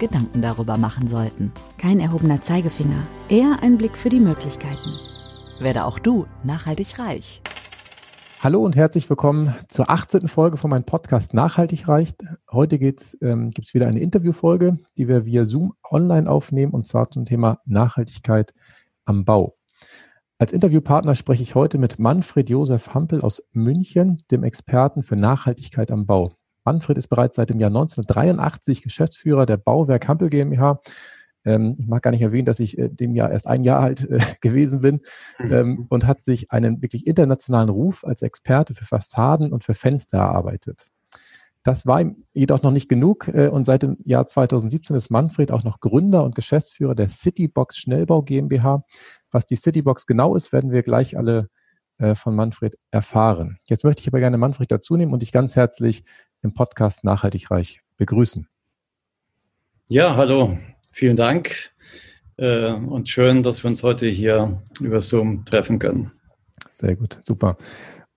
Gedanken darüber machen sollten. Kein erhobener Zeigefinger, eher ein Blick für die Möglichkeiten. Werde auch du nachhaltig reich. Hallo und herzlich willkommen zur 18. Folge von meinem Podcast Nachhaltig reicht. Heute ähm, gibt es wieder eine Interviewfolge, die wir via Zoom online aufnehmen und zwar zum Thema Nachhaltigkeit am Bau. Als Interviewpartner spreche ich heute mit Manfred Josef Hampel aus München, dem Experten für Nachhaltigkeit am Bau. Manfred ist bereits seit dem Jahr 1983 Geschäftsführer der Bauwerk Hampel GmbH. Ähm, ich mag gar nicht erwähnen, dass ich äh, dem Jahr erst ein Jahr alt äh, gewesen bin mhm. ähm, und hat sich einen wirklich internationalen Ruf als Experte für Fassaden und für Fenster erarbeitet. Das war ihm jedoch noch nicht genug äh, und seit dem Jahr 2017 ist Manfred auch noch Gründer und Geschäftsführer der Citybox Schnellbau GmbH. Was die Citybox genau ist, werden wir gleich alle äh, von Manfred erfahren. Jetzt möchte ich aber gerne Manfred dazu nehmen und dich ganz herzlich im Podcast Nachhaltig Reich begrüßen. Ja, hallo, vielen Dank äh, und schön, dass wir uns heute hier über Zoom treffen können. Sehr gut, super.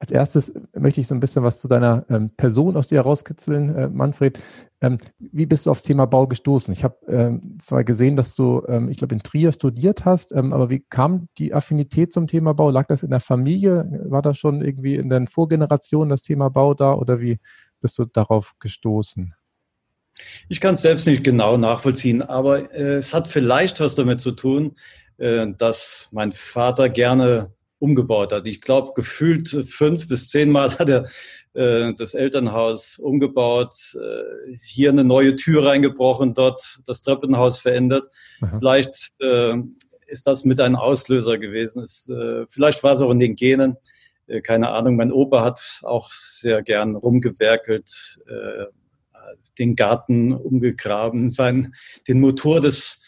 Als erstes möchte ich so ein bisschen was zu deiner ähm, Person aus dir herauskitzeln, äh, Manfred. Ähm, wie bist du aufs Thema Bau gestoßen? Ich habe ähm, zwar gesehen, dass du, ähm, ich glaube, in Trier studiert hast, ähm, aber wie kam die Affinität zum Thema Bau? Lag das in der Familie? War da schon irgendwie in den Vorgenerationen das Thema Bau da oder wie bist du darauf gestoßen? Ich kann es selbst nicht genau nachvollziehen, aber äh, es hat vielleicht was damit zu tun, äh, dass mein Vater gerne umgebaut hat. Ich glaube, gefühlt fünf bis zehnmal hat er äh, das Elternhaus umgebaut, äh, hier eine neue Tür reingebrochen, dort das Treppenhaus verändert. Aha. Vielleicht äh, ist das mit ein Auslöser gewesen. Es, äh, vielleicht war es auch in den Genen. Äh, keine Ahnung. Mein Opa hat auch sehr gern rumgewerkelt, äh, den Garten umgegraben, sein, den Motor des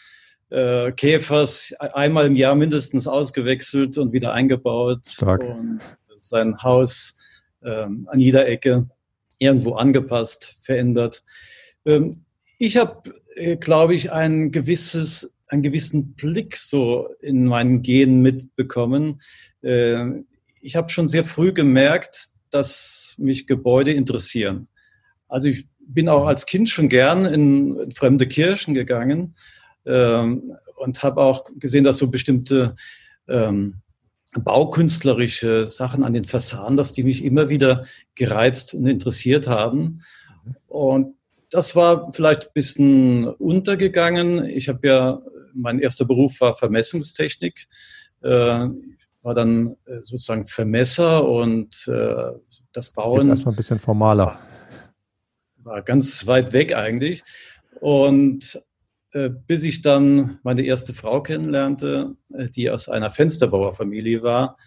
äh, Käfers einmal im Jahr mindestens ausgewechselt und wieder eingebaut. Stark. Und sein Haus ähm, an jeder Ecke irgendwo angepasst, verändert. Ähm, ich habe, äh, glaube ich, ein gewisses, einen gewissen Blick so in meinen Genen mitbekommen. Äh, ich habe schon sehr früh gemerkt, dass mich Gebäude interessieren. Also ich bin auch als Kind schon gern in fremde Kirchen gegangen ähm, und habe auch gesehen, dass so bestimmte ähm, baukünstlerische Sachen an den Fassaden, dass die mich immer wieder gereizt und interessiert haben. Und das war vielleicht ein bisschen untergegangen. Ich habe ja, mein erster Beruf war Vermessungstechnik. Äh, war dann äh, sozusagen Vermesser und äh, das Bauen. Jetzt erstmal ein bisschen formaler. War ganz weit weg eigentlich. Und äh, bis ich dann meine erste Frau kennenlernte, die aus einer Fensterbauerfamilie war.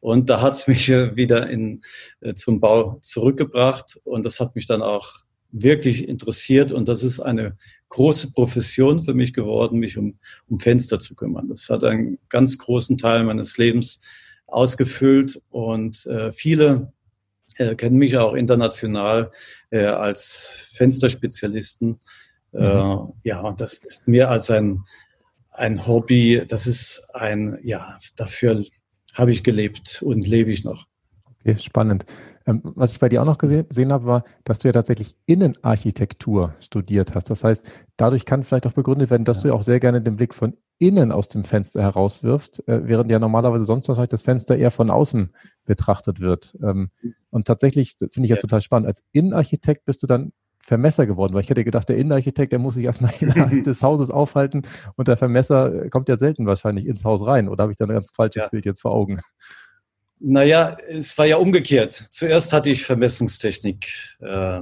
Und da hat es mich wieder in, äh, zum Bau zurückgebracht. Und das hat mich dann auch wirklich interessiert. Und das ist eine große Profession für mich geworden, mich um, um Fenster zu kümmern. Das hat einen ganz großen Teil meines Lebens ausgefüllt. Und äh, viele äh, kennen mich auch international äh, als Fensterspezialisten. Äh, mhm. ja, und das ist mehr als ein, ein Hobby. Das ist ein, ja, dafür habe ich gelebt und lebe ich noch. Okay, spannend. Ähm, was ich bei dir auch noch gesehen, gesehen habe, war, dass du ja tatsächlich Innenarchitektur studiert hast. Das heißt, dadurch kann vielleicht auch begründet werden, dass ja. du ja auch sehr gerne den Blick von innen aus dem Fenster herauswirfst, äh, während ja normalerweise sonst wahrscheinlich das Fenster eher von außen betrachtet wird. Ähm, und tatsächlich finde ich ja total spannend. Als Innenarchitekt bist du dann Vermesser geworden, weil ich hätte gedacht, der Innenarchitekt, der muss sich erstmal innerhalb des Hauses aufhalten und der Vermesser kommt ja selten wahrscheinlich ins Haus rein. Oder habe ich da ein ganz falsches ja. Bild jetzt vor Augen? Naja, es war ja umgekehrt. Zuerst hatte ich Vermessungstechnik äh,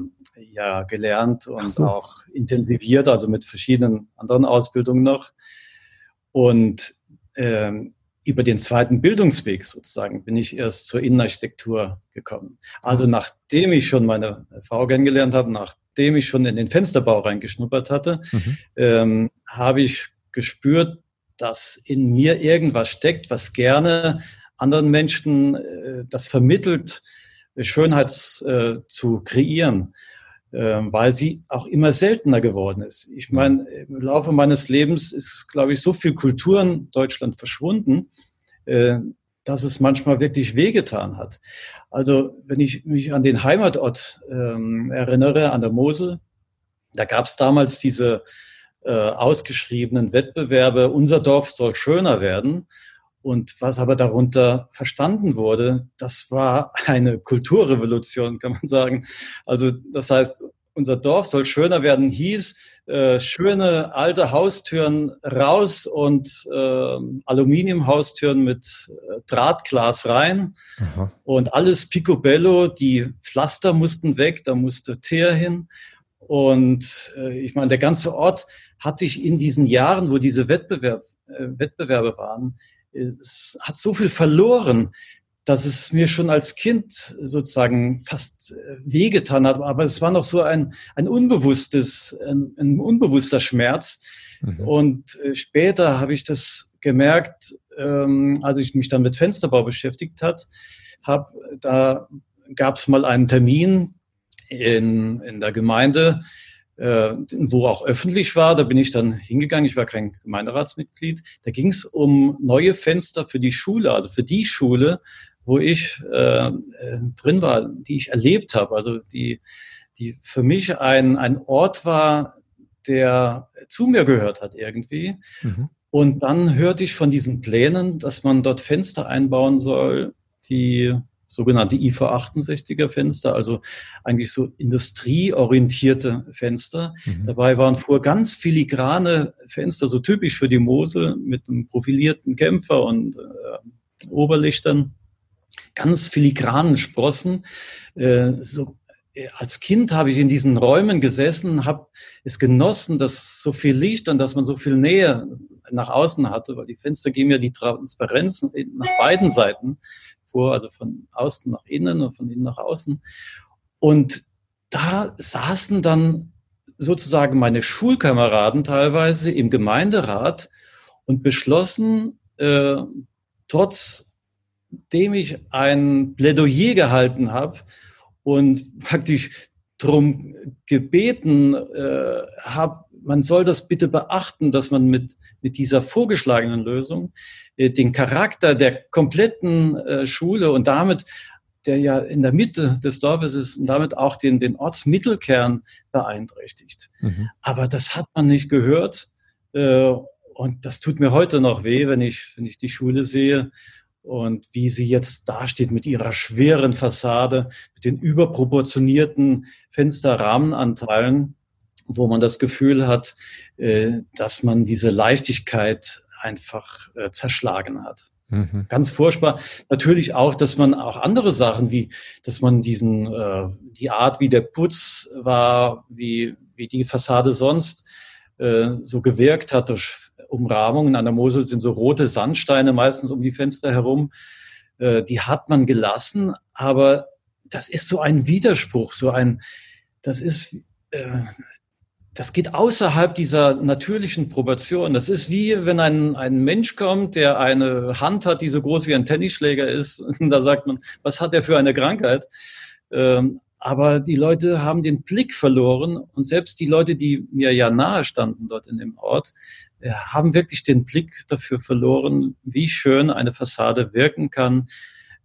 ja gelernt und so. auch intensiviert, also mit verschiedenen anderen Ausbildungen noch. Und ähm, über den zweiten Bildungsweg sozusagen bin ich erst zur Innenarchitektur gekommen. Also nachdem ich schon meine Frau kennengelernt habe, nachdem ich schon in den Fensterbau reingeschnuppert hatte, mhm. ähm, habe ich gespürt, dass in mir irgendwas steckt, was gerne anderen Menschen äh, das vermittelt, Schönheit äh, zu kreieren, äh, weil sie auch immer seltener geworden ist. Ich mhm. meine, im Laufe meines Lebens ist, glaube ich, so viel Kultur in Deutschland verschwunden, äh, dass es manchmal wirklich wehgetan hat. Also wenn ich mich an den Heimatort ähm, erinnere, an der Mosel, da gab es damals diese äh, ausgeschriebenen Wettbewerbe, unser Dorf soll schöner werden. Und was aber darunter verstanden wurde, das war eine Kulturrevolution, kann man sagen. Also das heißt, unser Dorf soll schöner werden, hieß äh, schöne alte Haustüren raus und äh, Aluminiumhaustüren mit äh, Drahtglas rein Aha. und alles picobello. Die Pflaster mussten weg, da musste Teer hin. Und äh, ich meine, der ganze Ort hat sich in diesen Jahren, wo diese Wettbewerb, äh, Wettbewerbe waren, es hat so viel verloren, dass es mir schon als Kind sozusagen fast äh, wehgetan hat. Aber es war noch so ein, ein unbewusstes, ein, ein unbewusster Schmerz. Mhm. Und äh, später habe ich das gemerkt, ähm, als ich mich dann mit Fensterbau beschäftigt hat, habe, da gab es mal einen Termin in, in der Gemeinde, wo auch öffentlich war. Da bin ich dann hingegangen. Ich war kein Gemeinderatsmitglied. Da ging es um neue Fenster für die Schule, also für die Schule, wo ich äh, äh, drin war, die ich erlebt habe. Also die, die für mich ein, ein Ort war, der zu mir gehört hat irgendwie. Mhm. Und dann hörte ich von diesen Plänen, dass man dort Fenster einbauen soll, die sogenannte IV68er Fenster, also eigentlich so industrieorientierte Fenster. Mhm. Dabei waren vor ganz filigrane Fenster, so typisch für die Mosel, mit einem profilierten Kämpfer und äh, Oberlichtern, ganz filigranen Sprossen. Äh, so äh, als Kind habe ich in diesen Räumen gesessen, habe es genossen, dass so viel Licht und dass man so viel Nähe nach außen hatte, weil die Fenster geben ja die Transparenz nach beiden Seiten vor, also von außen nach innen und von innen nach außen. Und da saßen dann sozusagen meine Schulkameraden teilweise im Gemeinderat und beschlossen, äh, trotzdem ich ein Plädoyer gehalten habe und praktisch darum gebeten äh, habe, man soll das bitte beachten, dass man mit, mit dieser vorgeschlagenen Lösung äh, den Charakter der kompletten äh, Schule und damit, der ja in der Mitte des Dorfes ist, und damit auch den, den Ortsmittelkern beeinträchtigt. Mhm. Aber das hat man nicht gehört. Äh, und das tut mir heute noch weh, wenn ich, wenn ich die Schule sehe und wie sie jetzt dasteht mit ihrer schweren Fassade, mit den überproportionierten Fensterrahmenanteilen wo man das Gefühl hat, äh, dass man diese Leichtigkeit einfach äh, zerschlagen hat. Mhm. Ganz furchtbar. Natürlich auch, dass man auch andere Sachen wie, dass man diesen, äh, die Art, wie der Putz war, wie, wie die Fassade sonst so gewirkt hat durch Umrahmungen. An der Mosel sind so rote Sandsteine meistens um die Fenster herum. die hat man gelassen, aber das ist so ein Widerspruch, so ein, das ist, das geht außerhalb dieser natürlichen Proportion. Das ist wie, wenn ein, ein Mensch kommt, der eine Hand hat, die so groß wie ein Tennisschläger ist. Da sagt man, was hat er für eine Krankheit? Ähm, aber die Leute haben den Blick verloren und selbst die Leute, die mir ja nahe standen dort in dem Ort, äh, haben wirklich den Blick dafür verloren, wie schön eine Fassade wirken kann,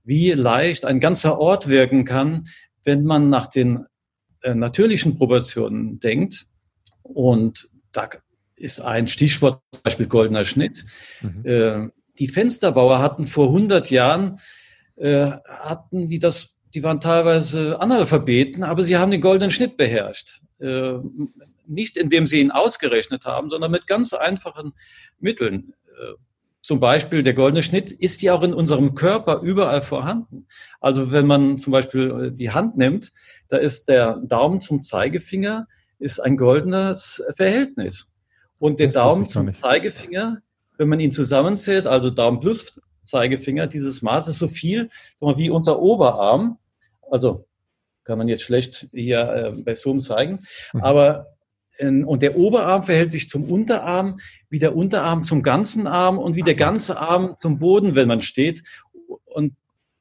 wie leicht ein ganzer Ort wirken kann, wenn man nach den äh, natürlichen Proportionen denkt und da ist ein Stichwort, zum Beispiel goldener Schnitt. Mhm. Äh, die Fensterbauer hatten vor 100 Jahren, äh, hatten die das, die waren teilweise Analphabeten, aber sie haben den goldenen Schnitt beherrscht. Äh, nicht indem sie ihn ausgerechnet haben, sondern mit ganz einfachen Mitteln. Äh, zum Beispiel der goldene Schnitt ist ja auch in unserem Körper überall vorhanden. Also wenn man zum Beispiel äh, die Hand nimmt, da ist der Daumen zum Zeigefinger ist ein goldenes Verhältnis. Und der das Daumen zum Zeigefinger, wenn man ihn zusammenzählt, also Daumen plus Zeigefinger, dieses Maß ist so viel wie unser Oberarm. Also kann man jetzt schlecht hier äh, bei Zoom zeigen. Mhm. Aber und der Oberarm verhält sich zum Unterarm, wie der Unterarm zum ganzen Arm und wie der ganze Arm zum Boden, wenn man steht. Und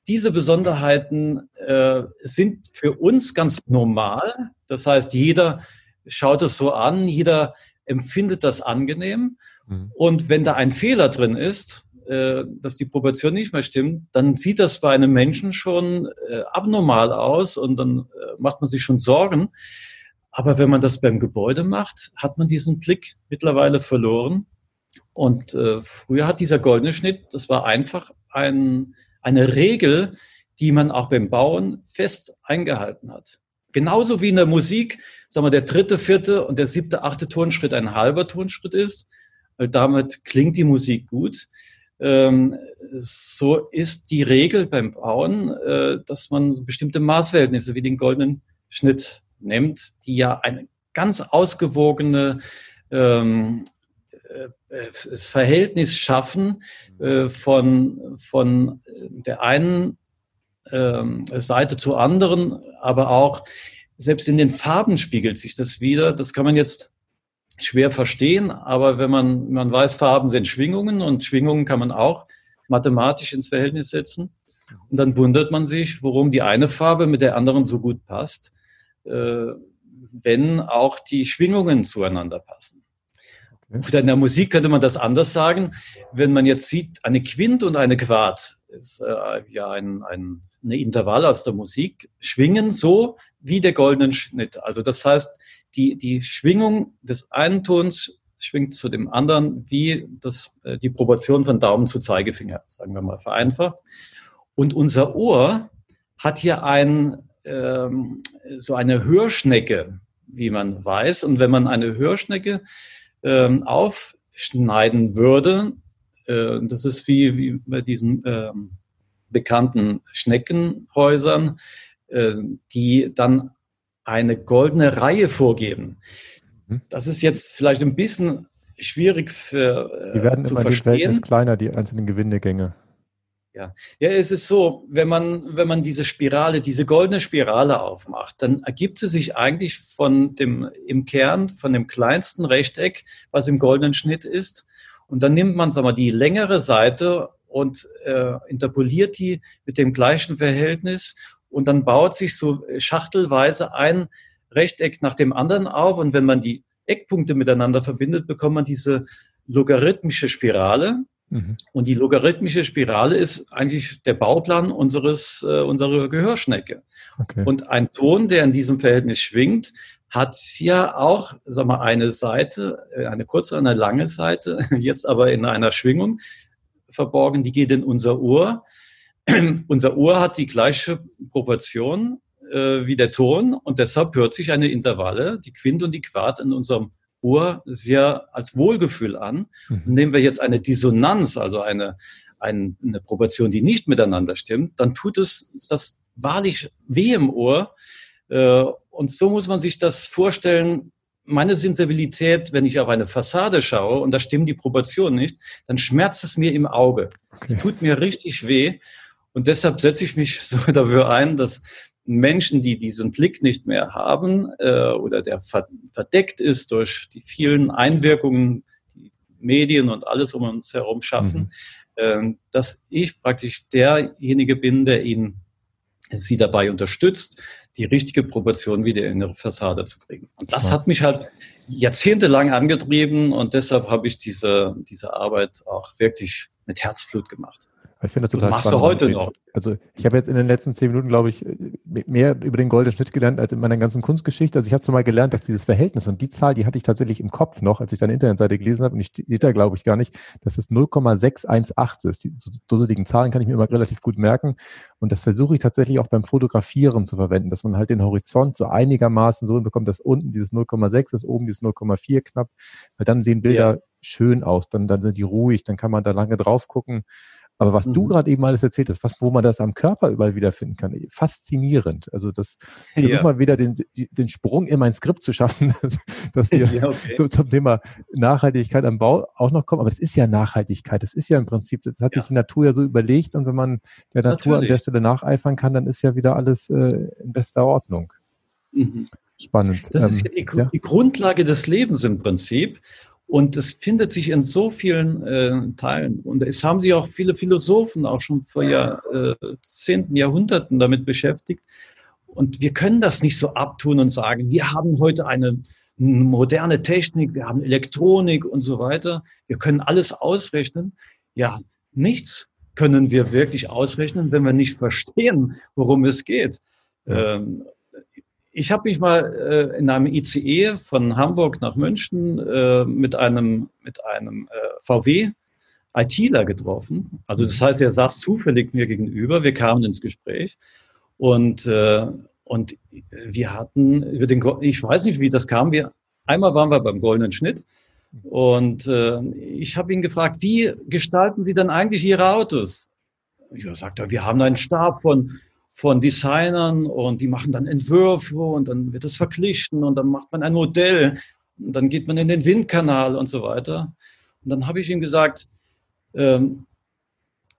diese Besonderheiten äh, sind für uns ganz normal. Das heißt, jeder schaut es so an, jeder empfindet das angenehm. Mhm. Und wenn da ein Fehler drin ist, äh, dass die Proportion nicht mehr stimmt, dann sieht das bei einem Menschen schon äh, abnormal aus und dann äh, macht man sich schon Sorgen. Aber wenn man das beim Gebäude macht, hat man diesen Blick mittlerweile verloren. Und früher hat dieser goldene Schnitt, das war einfach ein, eine Regel, die man auch beim Bauen fest eingehalten hat. Genauso wie in der Musik, sagen wir, der dritte, vierte und der siebte, achte Tonschritt ein halber Tonschritt ist, weil damit klingt die Musik gut. Ähm, so ist die Regel beim Bauen, äh, dass man bestimmte Maßverhältnisse wie den goldenen Schnitt nimmt, die ja eine ganz ausgewogene ähm, äh, das Verhältnis schaffen äh, von, von der einen ähm, Seite zur anderen, aber auch selbst in den Farben spiegelt sich das wieder. Das kann man jetzt schwer verstehen, aber wenn man, man weiß, Farben sind Schwingungen und Schwingungen kann man auch mathematisch ins Verhältnis setzen. Und dann wundert man sich, warum die eine Farbe mit der anderen so gut passt, äh, wenn auch die Schwingungen zueinander passen. Oder in der Musik könnte man das anders sagen. Wenn man jetzt sieht, eine Quint und eine Quart ist äh, ja ein, ein eine Intervall aus der Musik, schwingen so wie der goldene Schnitt. Also das heißt, die, die Schwingung des einen Tons schwingt zu dem anderen wie das, äh, die Proportion von Daumen zu Zeigefinger, sagen wir mal vereinfacht. Und unser Ohr hat hier ein, ähm, so eine Hörschnecke, wie man weiß. Und wenn man eine Hörschnecke ähm, aufschneiden würde, äh, das ist wie, wie bei diesen ähm, bekannten Schneckenhäusern, die dann eine goldene Reihe vorgeben. Mhm. Das ist jetzt vielleicht ein bisschen schwierig für, äh, die werden zu immer verstehen. Verhältnis kleiner, die einzelnen Gewindegänge. Ja. ja, es ist so, wenn man, wenn man diese Spirale, diese goldene Spirale aufmacht, dann ergibt sie sich eigentlich von dem, im Kern, von dem kleinsten Rechteck, was im goldenen Schnitt ist. Und dann nimmt man, sagen wir, die längere Seite und äh, interpoliert die mit dem gleichen Verhältnis und dann baut sich so schachtelweise ein Rechteck nach dem anderen auf und wenn man die Eckpunkte miteinander verbindet, bekommt man diese logarithmische Spirale. Mhm. Und die logarithmische Spirale ist eigentlich der Bauplan unseres, äh, unserer Gehörschnecke. Okay. Und ein Ton, der in diesem Verhältnis schwingt, hat ja auch, sag mal, eine Seite, äh, eine kurze, eine lange Seite, jetzt aber in einer Schwingung verborgen, die geht in unser Ohr. unser Ohr hat die gleiche Proportion äh, wie der Ton und deshalb hört sich eine Intervalle, die Quint und die Quart in unserem Ohr sehr als Wohlgefühl an. Mhm. Und nehmen wir jetzt eine Dissonanz, also eine, eine, eine Proportion, die nicht miteinander stimmt, dann tut es das wahrlich weh im Ohr. Äh, und so muss man sich das vorstellen, meine Sensibilität, wenn ich auf eine Fassade schaue und da stimmen die Proportionen nicht, dann schmerzt es mir im Auge. Es tut mir richtig weh. Und deshalb setze ich mich so dafür ein, dass Menschen, die diesen Blick nicht mehr haben äh, oder der verdeckt ist durch die vielen Einwirkungen, die Medien und alles um uns herum schaffen, mhm. äh, dass ich praktisch derjenige bin, der ihnen sie dabei unterstützt, die richtige Proportion wieder in ihre Fassade zu kriegen. Und das hat mich halt jahrzehntelang angetrieben und deshalb habe ich diese, diese Arbeit auch wirklich mit Herzblut gemacht. Ich finde das total das machst spannend. du heute noch. Also ich habe jetzt in den letzten zehn Minuten, glaube ich, mehr über den goldenen Schnitt gelernt als in meiner ganzen Kunstgeschichte. Also ich habe zumal gelernt, dass dieses Verhältnis und die Zahl, die hatte ich tatsächlich im Kopf noch, als ich deine Internetseite gelesen habe und ich steht da, glaube ich, gar nicht, dass es 0,618 ist. Die dusseligen Zahlen kann ich mir immer relativ gut merken und das versuche ich tatsächlich auch beim Fotografieren zu verwenden, dass man halt den Horizont so einigermaßen so bekommt, dass unten dieses 0,6 ist, oben dieses 0,4 knapp, weil dann sehen Bilder ja. schön aus, dann, dann sind die ruhig, dann kann man da lange drauf gucken. Aber was mhm. du gerade eben alles erzählt hast, was, wo man das am Körper überall wiederfinden kann, faszinierend. Also das, ich versuche ja. mal wieder den, den Sprung in mein Skript zu schaffen, dass, dass wir ja, okay. zum Thema Nachhaltigkeit am Bau auch noch kommen. Aber es ist ja Nachhaltigkeit. Das ist ja im Prinzip, das hat ja. sich die Natur ja so überlegt. Und wenn man der Natur Natürlich. an der Stelle nacheifern kann, dann ist ja wieder alles äh, in bester Ordnung. Mhm. Spannend. Das ist ähm, ja die, ja. die, Grundlage des Lebens im Prinzip. Und es findet sich in so vielen äh, Teilen. Und es haben sich auch viele Philosophen auch schon vor Jahrzehnten, äh, Jahrhunderten damit beschäftigt. Und wir können das nicht so abtun und sagen, wir haben heute eine moderne Technik, wir haben Elektronik und so weiter. Wir können alles ausrechnen. Ja, nichts können wir wirklich ausrechnen, wenn wir nicht verstehen, worum es geht. Ähm, ich habe mich mal äh, in einem ICE von Hamburg nach München äh, mit einem, mit einem äh, VW ITler getroffen. Also das heißt, er saß zufällig mir gegenüber. Wir kamen ins Gespräch und, äh, und wir hatten über den, ich weiß nicht, wie das kam. Wir, einmal waren wir beim Goldenen Schnitt und äh, ich habe ihn gefragt, wie gestalten Sie denn eigentlich Ihre Autos? Ja, sagt er, wir haben einen Stab von von Designern und die machen dann Entwürfe und dann wird es verglichen und dann macht man ein Modell und dann geht man in den Windkanal und so weiter. Und dann habe ich ihm gesagt, ähm,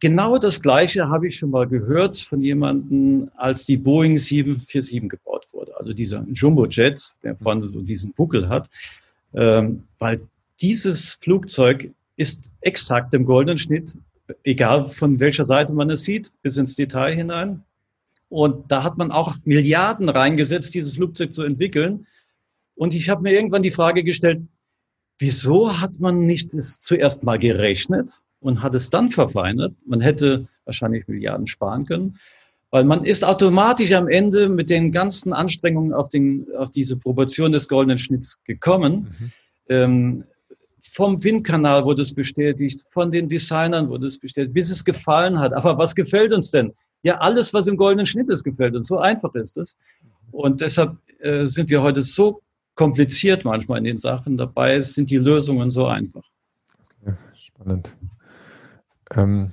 genau das Gleiche habe ich schon mal gehört von jemandem, als die Boeing 747 gebaut wurde, also dieser Jumbo-Jet, der vorne so diesen Buckel hat, ähm, weil dieses Flugzeug ist exakt im goldenen Schnitt, egal von welcher Seite man es sieht, bis ins Detail hinein. Und da hat man auch Milliarden reingesetzt, dieses Flugzeug zu entwickeln. Und ich habe mir irgendwann die Frage gestellt, wieso hat man nicht es zuerst mal gerechnet und hat es dann verfeinert? Man hätte wahrscheinlich Milliarden sparen können, weil man ist automatisch am Ende mit den ganzen Anstrengungen auf, den, auf diese Proportion des goldenen Schnitts gekommen. Mhm. Ähm, vom Windkanal wurde es bestätigt, von den Designern wurde es bestätigt, bis es gefallen hat. Aber was gefällt uns denn? Ja alles, was im goldenen Schnitt ist, gefällt. Und so einfach ist es. Und deshalb äh, sind wir heute so kompliziert manchmal in den Sachen. Dabei sind die Lösungen so einfach. Okay, spannend. Ähm,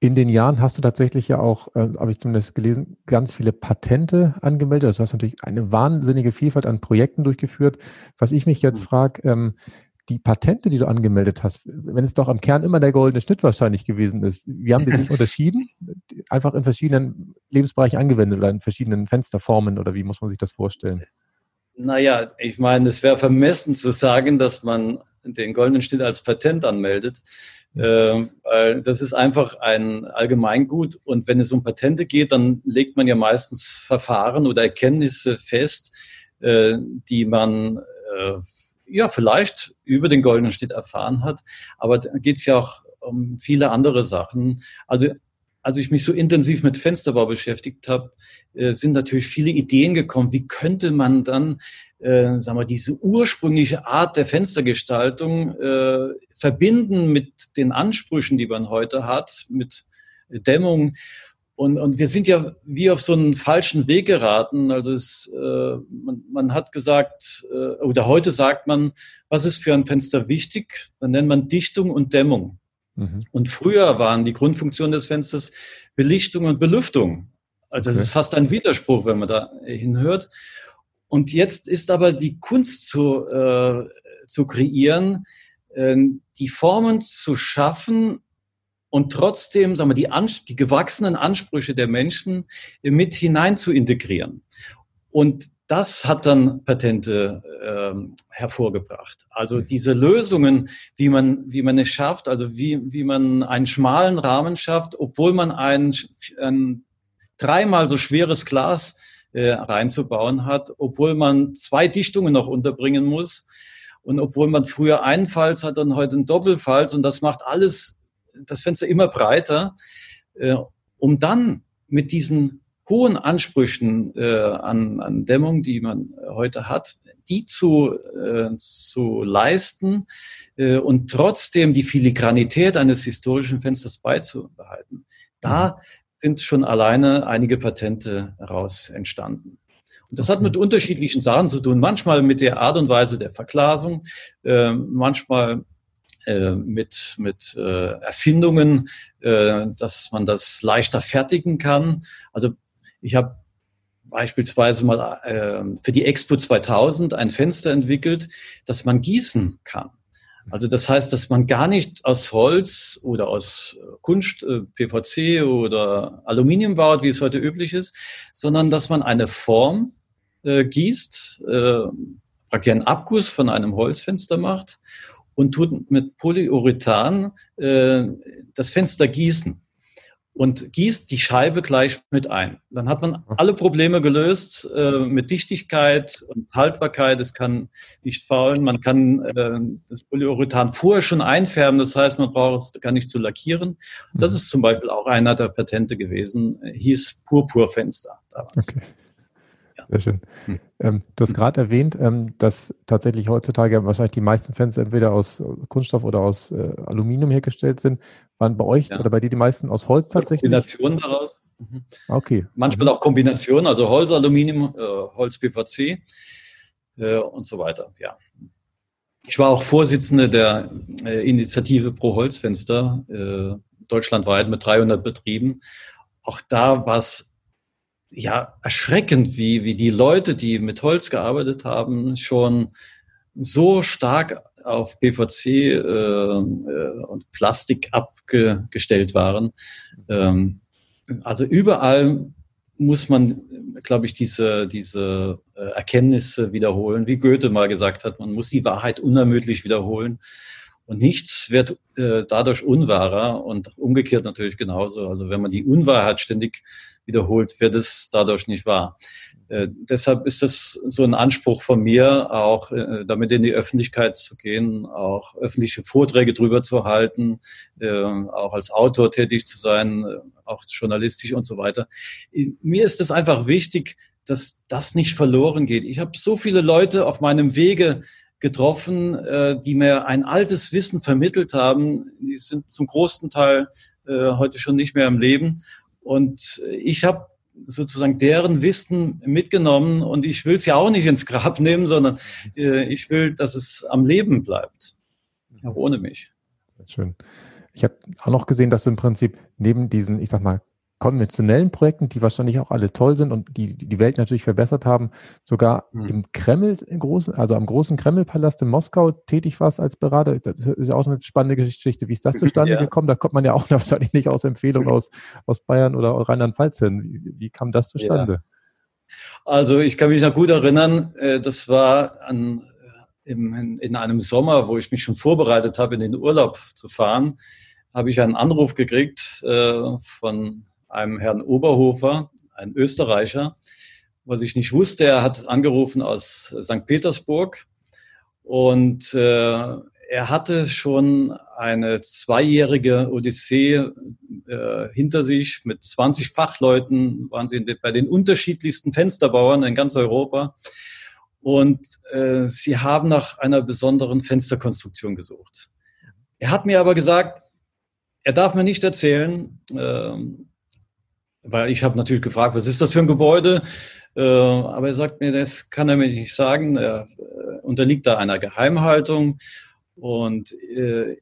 in den Jahren hast du tatsächlich ja auch, äh, habe ich zumindest gelesen, ganz viele Patente angemeldet. Also du hast natürlich eine wahnsinnige Vielfalt an Projekten durchgeführt. Was ich mich jetzt hm. frage, ähm, die Patente, die du angemeldet hast, wenn es doch am Kern immer der goldene Schnitt wahrscheinlich gewesen ist, wie haben die sich unterschieden? Einfach in verschiedenen Lebensbereichen angewendet oder in verschiedenen Fensterformen oder wie muss man sich das vorstellen? Naja, ich meine, es wäre vermessen zu sagen, dass man den goldenen Schnitt als Patent anmeldet. Äh, weil das ist einfach ein Allgemeingut. Und wenn es um Patente geht, dann legt man ja meistens Verfahren oder Erkenntnisse fest, äh, die man äh, ja, vielleicht über den goldenen Schnitt erfahren hat. Aber da geht es ja auch um viele andere Sachen. Also als ich mich so intensiv mit Fensterbau beschäftigt habe, äh, sind natürlich viele Ideen gekommen. Wie könnte man dann, äh, sagen wir, diese ursprüngliche Art der Fenstergestaltung äh, verbinden mit den Ansprüchen, die man heute hat, mit Dämmung? Und, und wir sind ja wie auf so einen falschen Weg geraten. Also es, äh, man, man hat gesagt, äh, oder heute sagt man, was ist für ein Fenster wichtig? Dann nennt man Dichtung und Dämmung. Mhm. Und früher waren die Grundfunktionen des Fensters Belichtung und Belüftung. Also es okay. ist fast ein Widerspruch, wenn man da hinhört. Und jetzt ist aber die Kunst zu, äh, zu kreieren, äh, die Formen zu schaffen, und trotzdem, sagen wir, die, die gewachsenen Ansprüche der Menschen mit hinein zu integrieren. Und das hat dann Patente äh, hervorgebracht. Also mhm. diese Lösungen, wie man, wie man es schafft, also wie, wie man einen schmalen Rahmen schafft, obwohl man ein, ein dreimal so schweres Glas äh, reinzubauen hat, obwohl man zwei Dichtungen noch unterbringen muss und obwohl man früher einen Falz hat und heute einen Doppelfalz und das macht alles das Fenster immer breiter, äh, um dann mit diesen hohen Ansprüchen äh, an, an Dämmung, die man heute hat, die zu, äh, zu leisten äh, und trotzdem die Filigranität eines historischen Fensters beizubehalten. Da sind schon alleine einige Patente heraus entstanden. Und das hat mit unterschiedlichen Sachen zu tun. Manchmal mit der Art und Weise der Verglasung, äh, manchmal mit, mit äh, Erfindungen, äh, dass man das leichter fertigen kann. Also ich habe beispielsweise mal äh, für die Expo 2000 ein Fenster entwickelt, das man gießen kann. Also das heißt, dass man gar nicht aus Holz oder aus Kunst, äh, PVC oder Aluminium baut, wie es heute üblich ist, sondern dass man eine Form äh, gießt, äh, praktisch einen Abguss von einem Holzfenster macht und tut mit Polyurethan äh, das Fenster gießen und gießt die Scheibe gleich mit ein. Dann hat man alle Probleme gelöst äh, mit Dichtigkeit und Haltbarkeit. Es kann nicht faulen. Man kann äh, das Polyurethan vorher schon einfärben. Das heißt, man braucht es gar nicht zu lackieren. Das mhm. ist zum Beispiel auch einer der Patente gewesen. Hieß Purpurfenster damals. Okay. Sehr schön. Hm. Ähm, du hast gerade erwähnt, ähm, dass tatsächlich heutzutage wahrscheinlich die meisten Fenster entweder aus Kunststoff oder aus äh, Aluminium hergestellt sind. Waren bei euch ja. oder bei dir die meisten aus Holz tatsächlich? Kombination daraus. Mhm. Okay. Manchmal auch Kombination, also Holz, Aluminium, äh, Holz, PVC äh, und so weiter. Ja. Ich war auch Vorsitzende der äh, Initiative Pro Holzfenster äh, deutschlandweit mit 300 Betrieben. Auch da war es ja erschreckend, wie, wie die Leute, die mit Holz gearbeitet haben, schon so stark auf PVC äh, äh, und Plastik abgestellt waren. Ähm, also überall muss man, glaube ich, diese, diese äh, Erkenntnisse wiederholen, wie Goethe mal gesagt hat, man muss die Wahrheit unermüdlich wiederholen. Und nichts wird äh, dadurch unwahrer und umgekehrt natürlich genauso. Also wenn man die Unwahrheit ständig wiederholt, wird es dadurch nicht wahr. Äh, deshalb ist das so ein Anspruch von mir, auch äh, damit in die Öffentlichkeit zu gehen, auch öffentliche Vorträge drüber zu halten, äh, auch als Autor tätig zu sein, äh, auch journalistisch und so weiter. Mir ist es einfach wichtig, dass das nicht verloren geht. Ich habe so viele Leute auf meinem Wege getroffen, äh, die mir ein altes Wissen vermittelt haben. Die sind zum großen Teil äh, heute schon nicht mehr im Leben. Und ich habe sozusagen deren Wissen mitgenommen und ich will es ja auch nicht ins Grab nehmen, sondern äh, ich will, dass es am Leben bleibt, auch ohne mich. Schön. Ich habe auch noch gesehen, dass du im Prinzip neben diesen, ich sag mal, konventionellen Projekten, die wahrscheinlich auch alle toll sind und die die Welt natürlich verbessert haben, sogar mhm. im Kreml, im großen, also am großen Kremlpalast in Moskau tätig warst als Berater. Das ist ja auch eine spannende Geschichte. Wie ist das zustande ja. gekommen? Da kommt man ja auch wahrscheinlich nicht aus Empfehlungen aus, aus Bayern oder Rheinland-Pfalz hin. Wie, wie, kam das zustande? Ja. Also ich kann mich noch gut erinnern, äh, das war an, äh, in einem Sommer, wo ich mich schon vorbereitet habe, in den Urlaub zu fahren, habe ich einen Anruf gekriegt äh, von einem Herrn Oberhofer, ein Österreicher. Was ich nicht wusste, er hat angerufen aus St. Petersburg und äh, er hatte schon eine zweijährige Odyssee äh, hinter sich. Mit 20 Fachleuten waren sie den, bei den unterschiedlichsten Fensterbauern in ganz Europa. Und äh, sie haben nach einer besonderen Fensterkonstruktion gesucht. Er hat mir aber gesagt, er darf mir nicht erzählen, äh, weil ich habe natürlich gefragt, was ist das für ein Gebäude? Äh, aber er sagt mir, das kann er mir nicht sagen. Er äh, unterliegt da einer Geheimhaltung. Und äh,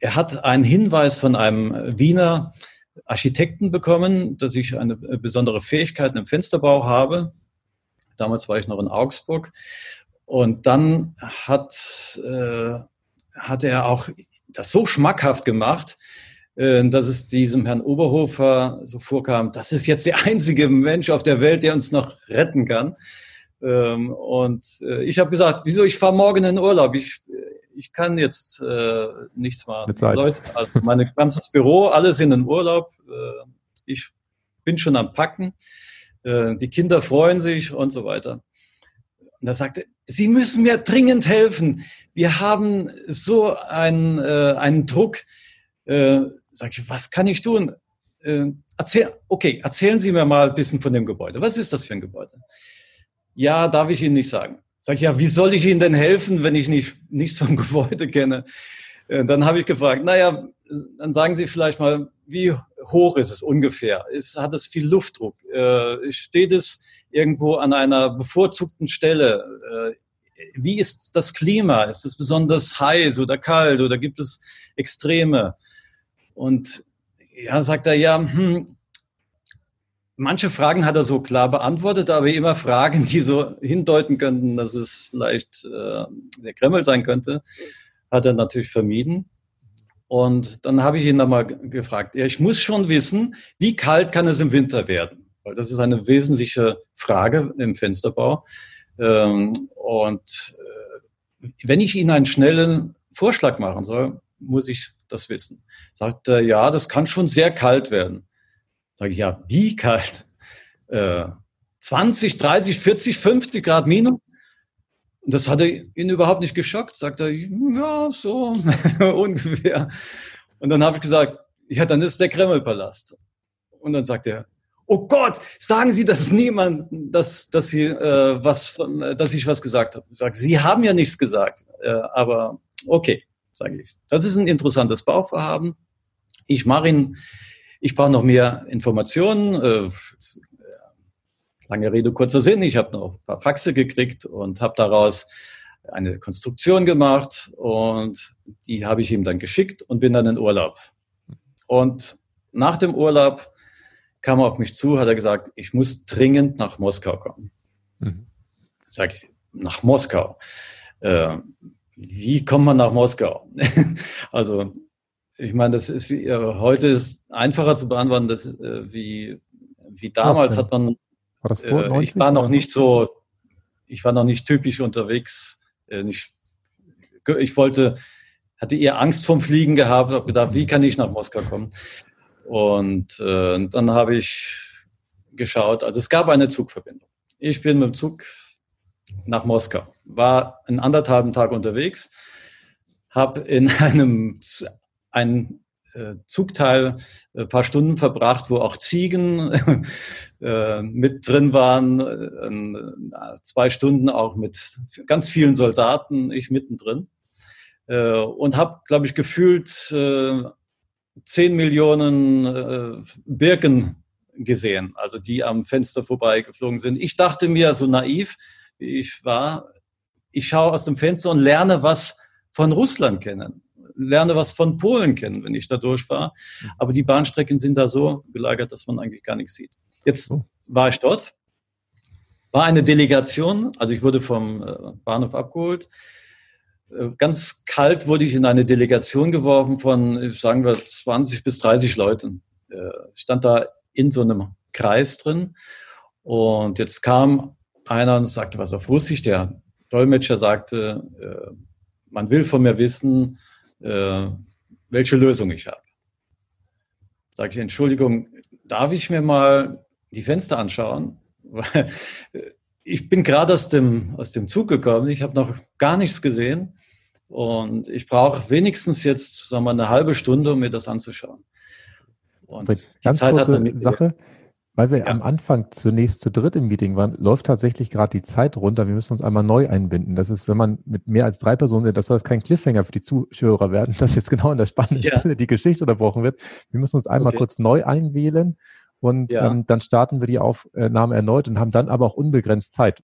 er hat einen Hinweis von einem Wiener Architekten bekommen, dass ich eine besondere Fähigkeit im Fensterbau habe. Damals war ich noch in Augsburg. Und dann hat, äh, hat er auch das so schmackhaft gemacht, äh, dass es diesem Herrn Oberhofer so vorkam, das ist jetzt der einzige Mensch auf der Welt, der uns noch retten kann. Ähm, und äh, ich habe gesagt, wieso, ich fahre morgen in Urlaub. Ich, ich kann jetzt äh, nichts machen. Leute, also mein ganzes Büro, alle sind in Urlaub. ich bin schon am Packen. die Kinder freuen sich und so weiter. Und er sagte, Sie müssen mir dringend helfen. Wir haben so einen, einen Druck Sag ich, was kann ich tun? Äh, erzähl, okay, erzählen Sie mir mal ein bisschen von dem Gebäude. Was ist das für ein Gebäude? Ja, darf ich Ihnen nicht sagen. Sag ich, ja, wie soll ich Ihnen denn helfen, wenn ich nicht, nichts vom Gebäude kenne? Äh, dann habe ich gefragt, naja, dann sagen Sie vielleicht mal, wie hoch ist es ungefähr? Ist, hat es viel Luftdruck? Äh, steht es irgendwo an einer bevorzugten Stelle? Äh, wie ist das Klima? Ist es besonders heiß oder kalt oder gibt es Extreme? Und ja, sagt er, ja, hm, manche Fragen hat er so klar beantwortet, aber immer Fragen, die so hindeuten könnten, dass es vielleicht äh, der Kreml sein könnte, hat er natürlich vermieden. Und dann habe ich ihn nochmal gefragt, ja, ich muss schon wissen, wie kalt kann es im Winter werden? weil das ist eine wesentliche Frage im Fensterbau. Ähm, und äh, wenn ich Ihnen einen schnellen Vorschlag machen soll, muss ich das wissen. Sagt er, ja, das kann schon sehr kalt werden. Sage ich, ja, wie kalt? Äh, 20, 30, 40, 50 Grad minus? Und das hatte ihn überhaupt nicht geschockt. Sagt er, ja, so ungefähr. Und dann habe ich gesagt, ja, dann ist der Kremlpalast. Und dann sagt er, oh Gott, sagen Sie das niemand, dass, dass, Sie, äh, was, dass ich was gesagt habe. Ich sage, Sie haben ja nichts gesagt. Äh, aber okay, sage ich. Das ist ein interessantes Bauvorhaben. Ich mache ihn, ich brauche noch mehr Informationen. Äh, lange Rede, kurzer Sinn. Ich habe noch ein paar Faxe gekriegt und habe daraus eine Konstruktion gemacht und die habe ich ihm dann geschickt und bin dann in Urlaub. Und nach dem Urlaub kam er auf mich zu, hat er gesagt, ich muss dringend nach Moskau kommen. Mhm. Sag ich, nach Moskau. Äh, wie kommt man nach Moskau? also, ich meine, das ist äh, heute ist einfacher zu beantworten, dass, äh, wie, wie damals hat man. War das vor 90, äh, ich war noch nicht so, ich war noch nicht typisch unterwegs. Äh, nicht, ich wollte, hatte eher Angst vom Fliegen gehabt, habe gedacht, wie kann ich nach Moskau kommen? Und äh, dann habe ich geschaut, also es gab eine Zugverbindung. Ich bin mit dem Zug nach Moskau, war einen anderthalben Tag unterwegs, habe in einem ein äh, Zugteil ein paar Stunden verbracht, wo auch Ziegen äh, mit drin waren, äh, zwei Stunden auch mit ganz vielen Soldaten, ich mittendrin. Äh, und habe, glaube ich, gefühlt äh, 10 Millionen äh, Birken gesehen, also die am Fenster vorbeigeflogen sind. Ich dachte mir, so naiv ich war, ich schaue aus dem Fenster und lerne was von Russland kennen, lerne was von Polen kennen, wenn ich da durchfahre. Aber die Bahnstrecken sind da so gelagert, dass man eigentlich gar nichts sieht. Jetzt oh. war ich dort, war eine Delegation, also ich wurde vom äh, Bahnhof abgeholt äh, ganz kalt wurde ich in eine Delegation geworfen von, sagen wir, 20 bis 30 Leuten. Ich äh, stand da in so einem Kreis drin und jetzt kam einer sagte was auf Russisch. Der Dolmetscher sagte, äh, man will von mir wissen, welche Lösung ich habe. Sage ich, Entschuldigung, darf ich mir mal die Fenster anschauen? ich bin gerade aus dem, aus dem Zug gekommen, ich habe noch gar nichts gesehen. Und ich brauche wenigstens jetzt, sagen wir, eine halbe Stunde, um mir das anzuschauen. Und die Ganz Zeit kurze hat man Sache, weil wir ja. am Anfang zunächst zu dritt im Meeting waren, läuft tatsächlich gerade die Zeit runter. Wir müssen uns einmal neu einbinden. Das ist, wenn man mit mehr als drei Personen sind, das soll jetzt kein Cliffhanger für die Zuhörer werden, dass jetzt genau an der spannenden ja. Stelle die Geschichte unterbrochen wird. Wir müssen uns einmal okay. kurz neu einwählen und ja. ähm, dann starten wir die Aufnahme erneut und haben dann aber auch unbegrenzt Zeit.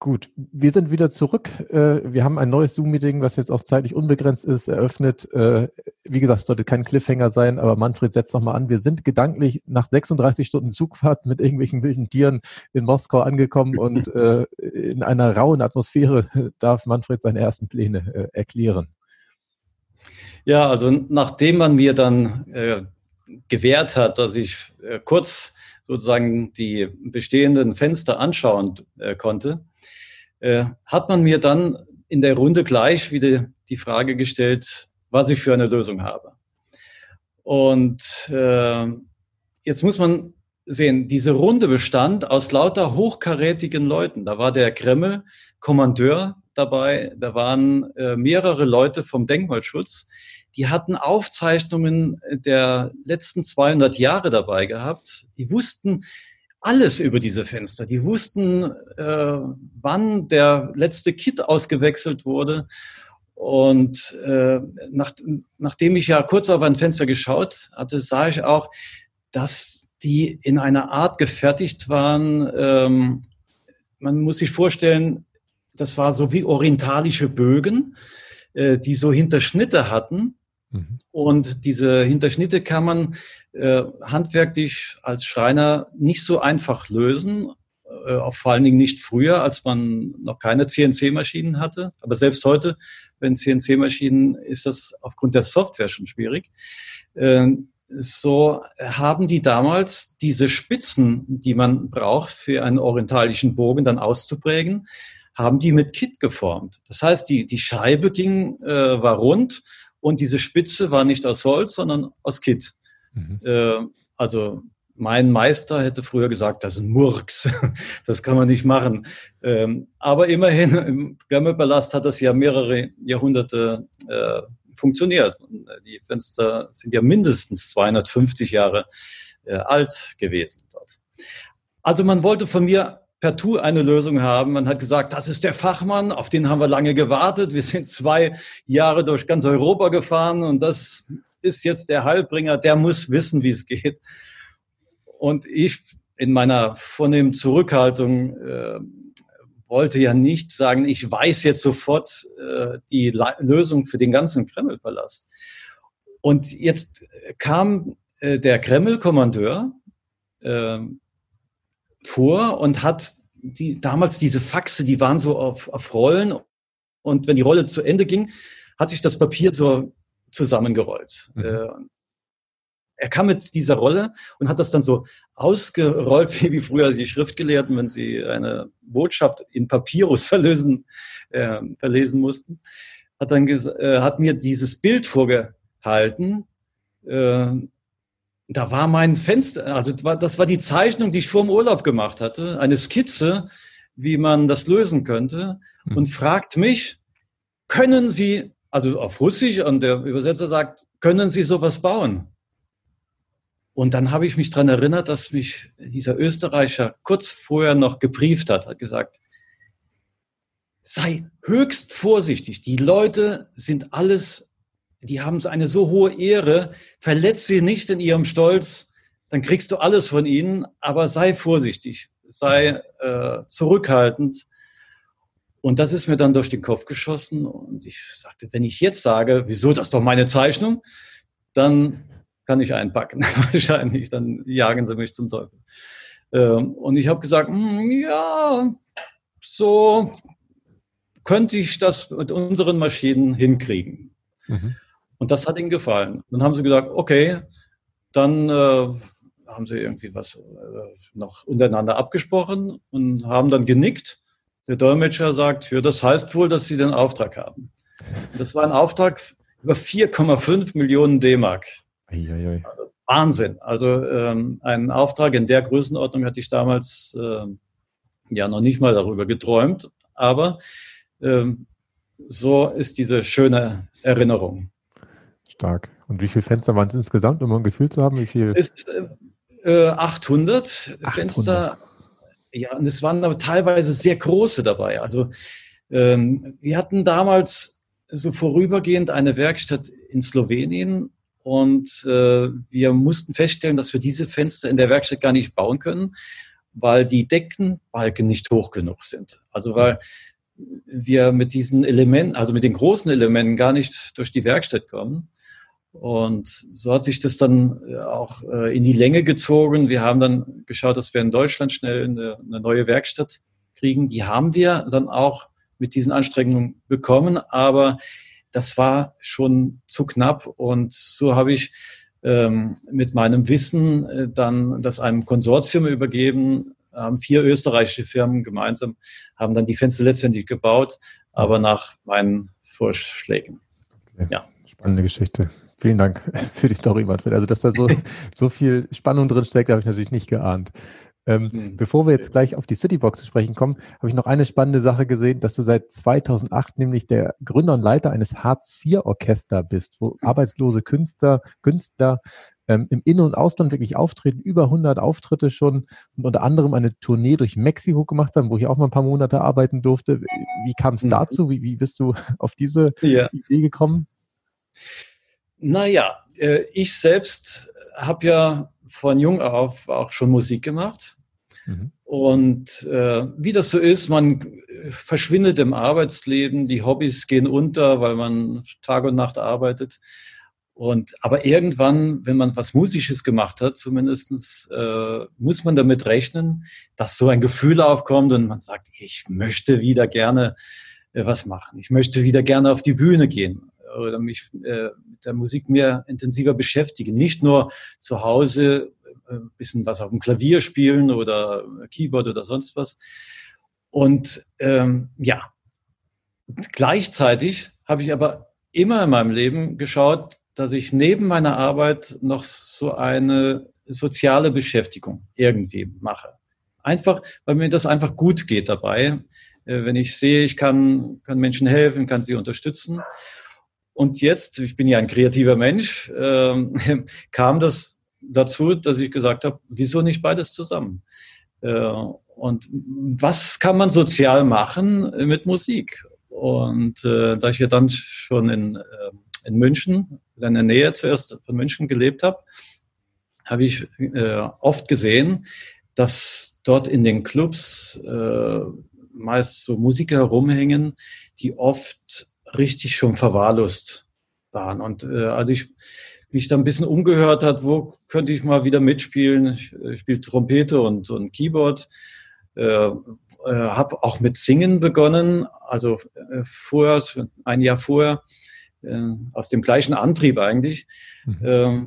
Gut, wir sind wieder zurück. Äh, wir haben ein neues Zoom-Meeting, was jetzt auch zeitlich unbegrenzt ist, eröffnet. Äh, wie gesagt, es sollte kein Cliffhanger sein, aber Manfred setzt nochmal an. Wir sind gedanklich nach 36 Stunden Zugfahrt mit irgendwelchen wilden Tieren in Moskau angekommen und äh, in einer rauen Atmosphäre darf Manfred seine ersten Pläne erklären. Ja, also nachdem man mir dann äh, gewährt hat, dass ich äh, kurz sozusagen die bestehenden Fenster anschauen äh, konnte, äh, hat man mir dann in der Runde gleich wieder die Frage gestellt, was ich für eine Lösung habe. Und äh, jetzt muss man sehen, diese Runde bestand aus lauter hochkarätigen Leuten. Da war der Kreml, Kommandeur dabei, da waren äh, mehrere Leute vom Denkmalschutz, die hatten Aufzeichnungen der letzten 200 Jahre dabei gehabt. Die wussten, alles über diese Fenster. Die wussten, äh, wann der letzte Kit ausgewechselt wurde. Und äh, nach, nachdem ich ja kurz auf ein Fenster geschaut hatte, sah ich auch, dass die in einer Art gefertigt waren. Ähm, man muss sich vorstellen, das war so wie orientalische Bögen, äh, die so Hinterschnitte hatten. Mhm. Und diese Hinterschnitte kann man äh, handwerklich als Schreiner nicht so einfach lösen, äh, vor allen Dingen nicht früher, als man noch keine CNC-Maschinen hatte. Aber selbst heute, wenn CNC-Maschinen, ist das aufgrund der Software schon schwierig. Äh, so haben die damals diese Spitzen, die man braucht für einen orientalischen Bogen dann auszuprägen, haben die mit Kit geformt. Das heißt, die, die Scheibe ging, äh, war rund und diese Spitze war nicht aus Holz, sondern aus Kit. Mhm. Äh, also mein Meister hätte früher gesagt, das ist ein Murks. Das kann man nicht machen. Ähm, aber immerhin, im Grammelpalast hat das ja mehrere Jahrhunderte äh, funktioniert. Die Fenster sind ja mindestens 250 Jahre äh, alt gewesen dort. Also man wollte von mir per Tour eine Lösung haben. Man hat gesagt, das ist der Fachmann, auf den haben wir lange gewartet. Wir sind zwei Jahre durch ganz Europa gefahren und das ist jetzt der Heilbringer, der muss wissen, wie es geht. Und ich in meiner vornehmen Zurückhaltung äh, wollte ja nicht sagen, ich weiß jetzt sofort äh, die La Lösung für den ganzen Kremlpalast. Und jetzt kam äh, der Kremlkommandeur, äh, vor und hat die, damals diese Faxe, die waren so auf, auf Rollen und wenn die Rolle zu Ende ging, hat sich das Papier so zusammengerollt. Mhm. Äh, er kam mit dieser Rolle und hat das dann so ausgerollt, wie, wie früher die Schriftgelehrten, wenn sie eine Botschaft in Papyrus verlösen, äh, verlesen mussten, hat dann äh, hat mir dieses Bild vorgehalten, äh, da war mein Fenster, also das war die Zeichnung, die ich vor dem Urlaub gemacht hatte, eine Skizze, wie man das lösen könnte mhm. und fragt mich, können Sie, also auf Russisch, und der Übersetzer sagt, können Sie sowas bauen? Und dann habe ich mich dran erinnert, dass mich dieser Österreicher kurz vorher noch gebrieft hat, hat gesagt, sei höchst vorsichtig. Die Leute sind alles die haben eine so hohe Ehre, verletz sie nicht in ihrem Stolz, dann kriegst du alles von ihnen, aber sei vorsichtig, sei äh, zurückhaltend. Und das ist mir dann durch den Kopf geschossen und ich sagte, wenn ich jetzt sage, wieso, das ist doch meine Zeichnung, dann kann ich einpacken. Wahrscheinlich, dann jagen sie mich zum Teufel. Ähm, und ich habe gesagt, hm, ja, so könnte ich das mit unseren Maschinen hinkriegen. Mhm. Und das hat ihnen gefallen. Dann haben sie gesagt, okay, dann äh, haben sie irgendwie was äh, noch untereinander abgesprochen und haben dann genickt. Der Dolmetscher sagt, ja, das heißt wohl, dass sie den Auftrag haben. Und das war ein Auftrag über 4,5 Millionen D-Mark. Also Wahnsinn. Also ähm, ein Auftrag in der Größenordnung hatte ich damals äh, ja noch nicht mal darüber geträumt. Aber ähm, so ist diese schöne Erinnerung. Stark. Und wie viele Fenster waren es insgesamt, um ein Gefühl zu haben? Wie viel? Ist, äh, 800, 800 Fenster. Ja, und es waren aber teilweise sehr große dabei. Also ähm, wir hatten damals so vorübergehend eine Werkstatt in Slowenien und äh, wir mussten feststellen, dass wir diese Fenster in der Werkstatt gar nicht bauen können, weil die Deckenbalken nicht hoch genug sind. Also weil wir mit diesen Elementen, also mit den großen Elementen gar nicht durch die Werkstatt kommen. Und so hat sich das dann äh, auch äh, in die Länge gezogen. Wir haben dann geschaut, dass wir in Deutschland schnell eine, eine neue Werkstatt kriegen. Die haben wir dann auch mit diesen Anstrengungen bekommen, aber das war schon zu knapp. Und so habe ich ähm, mit meinem Wissen äh, dann das einem Konsortium übergeben, haben vier österreichische Firmen gemeinsam, haben dann die Fenster letztendlich gebaut, aber nach meinen Vorschlägen. Okay. Ja. Spannende Geschichte. Vielen Dank für die Story, Manfred. Also, dass da so, so viel Spannung drin steckt, habe ich natürlich nicht geahnt. Ähm, mhm. Bevor wir jetzt gleich auf die Citybox zu sprechen kommen, habe ich noch eine spannende Sache gesehen, dass du seit 2008 nämlich der Gründer und Leiter eines Hartz-IV-Orchester bist, wo mhm. arbeitslose Künstler, Künstler ähm, im In- und Ausland wirklich auftreten, über 100 Auftritte schon und unter anderem eine Tournee durch Mexiko gemacht haben, wo ich auch mal ein paar Monate arbeiten durfte. Wie kam es mhm. dazu? Wie, wie bist du auf diese ja. Idee gekommen? Naja, äh, ich selbst habe ja von jung auf auch schon Musik gemacht. Mhm. Und äh, wie das so ist, man verschwindet im Arbeitsleben, die Hobbys gehen unter, weil man Tag und Nacht arbeitet. Und aber irgendwann, wenn man was Musisches gemacht hat, zumindestens äh, muss man damit rechnen, dass so ein Gefühl aufkommt und man sagt, ich möchte wieder gerne äh, was machen. Ich möchte wieder gerne auf die Bühne gehen. Oder mich äh, mit der Musik mehr intensiver beschäftige. Nicht nur zu Hause ein äh, bisschen was auf dem Klavier spielen oder Keyboard oder sonst was. Und ähm, ja, gleichzeitig habe ich aber immer in meinem Leben geschaut, dass ich neben meiner Arbeit noch so eine soziale Beschäftigung irgendwie mache. Einfach, weil mir das einfach gut geht dabei. Äh, wenn ich sehe, ich kann, kann Menschen helfen, kann sie unterstützen. Und jetzt, ich bin ja ein kreativer Mensch, äh, kam das dazu, dass ich gesagt habe, wieso nicht beides zusammen? Äh, und was kann man sozial machen mit Musik? Und äh, da ich ja dann schon in, äh, in München, in der Nähe zuerst von München gelebt habe, habe ich äh, oft gesehen, dass dort in den Clubs äh, meist so Musiker herumhängen, die oft richtig schon verwahrlost waren. Und äh, als ich mich da ein bisschen umgehört hat, wo könnte ich mal wieder mitspielen? Ich, ich spiele Trompete und, und Keyboard. Äh, äh, habe auch mit Singen begonnen, also äh, vorher, ein Jahr vorher, äh, aus dem gleichen Antrieb eigentlich, mhm. äh,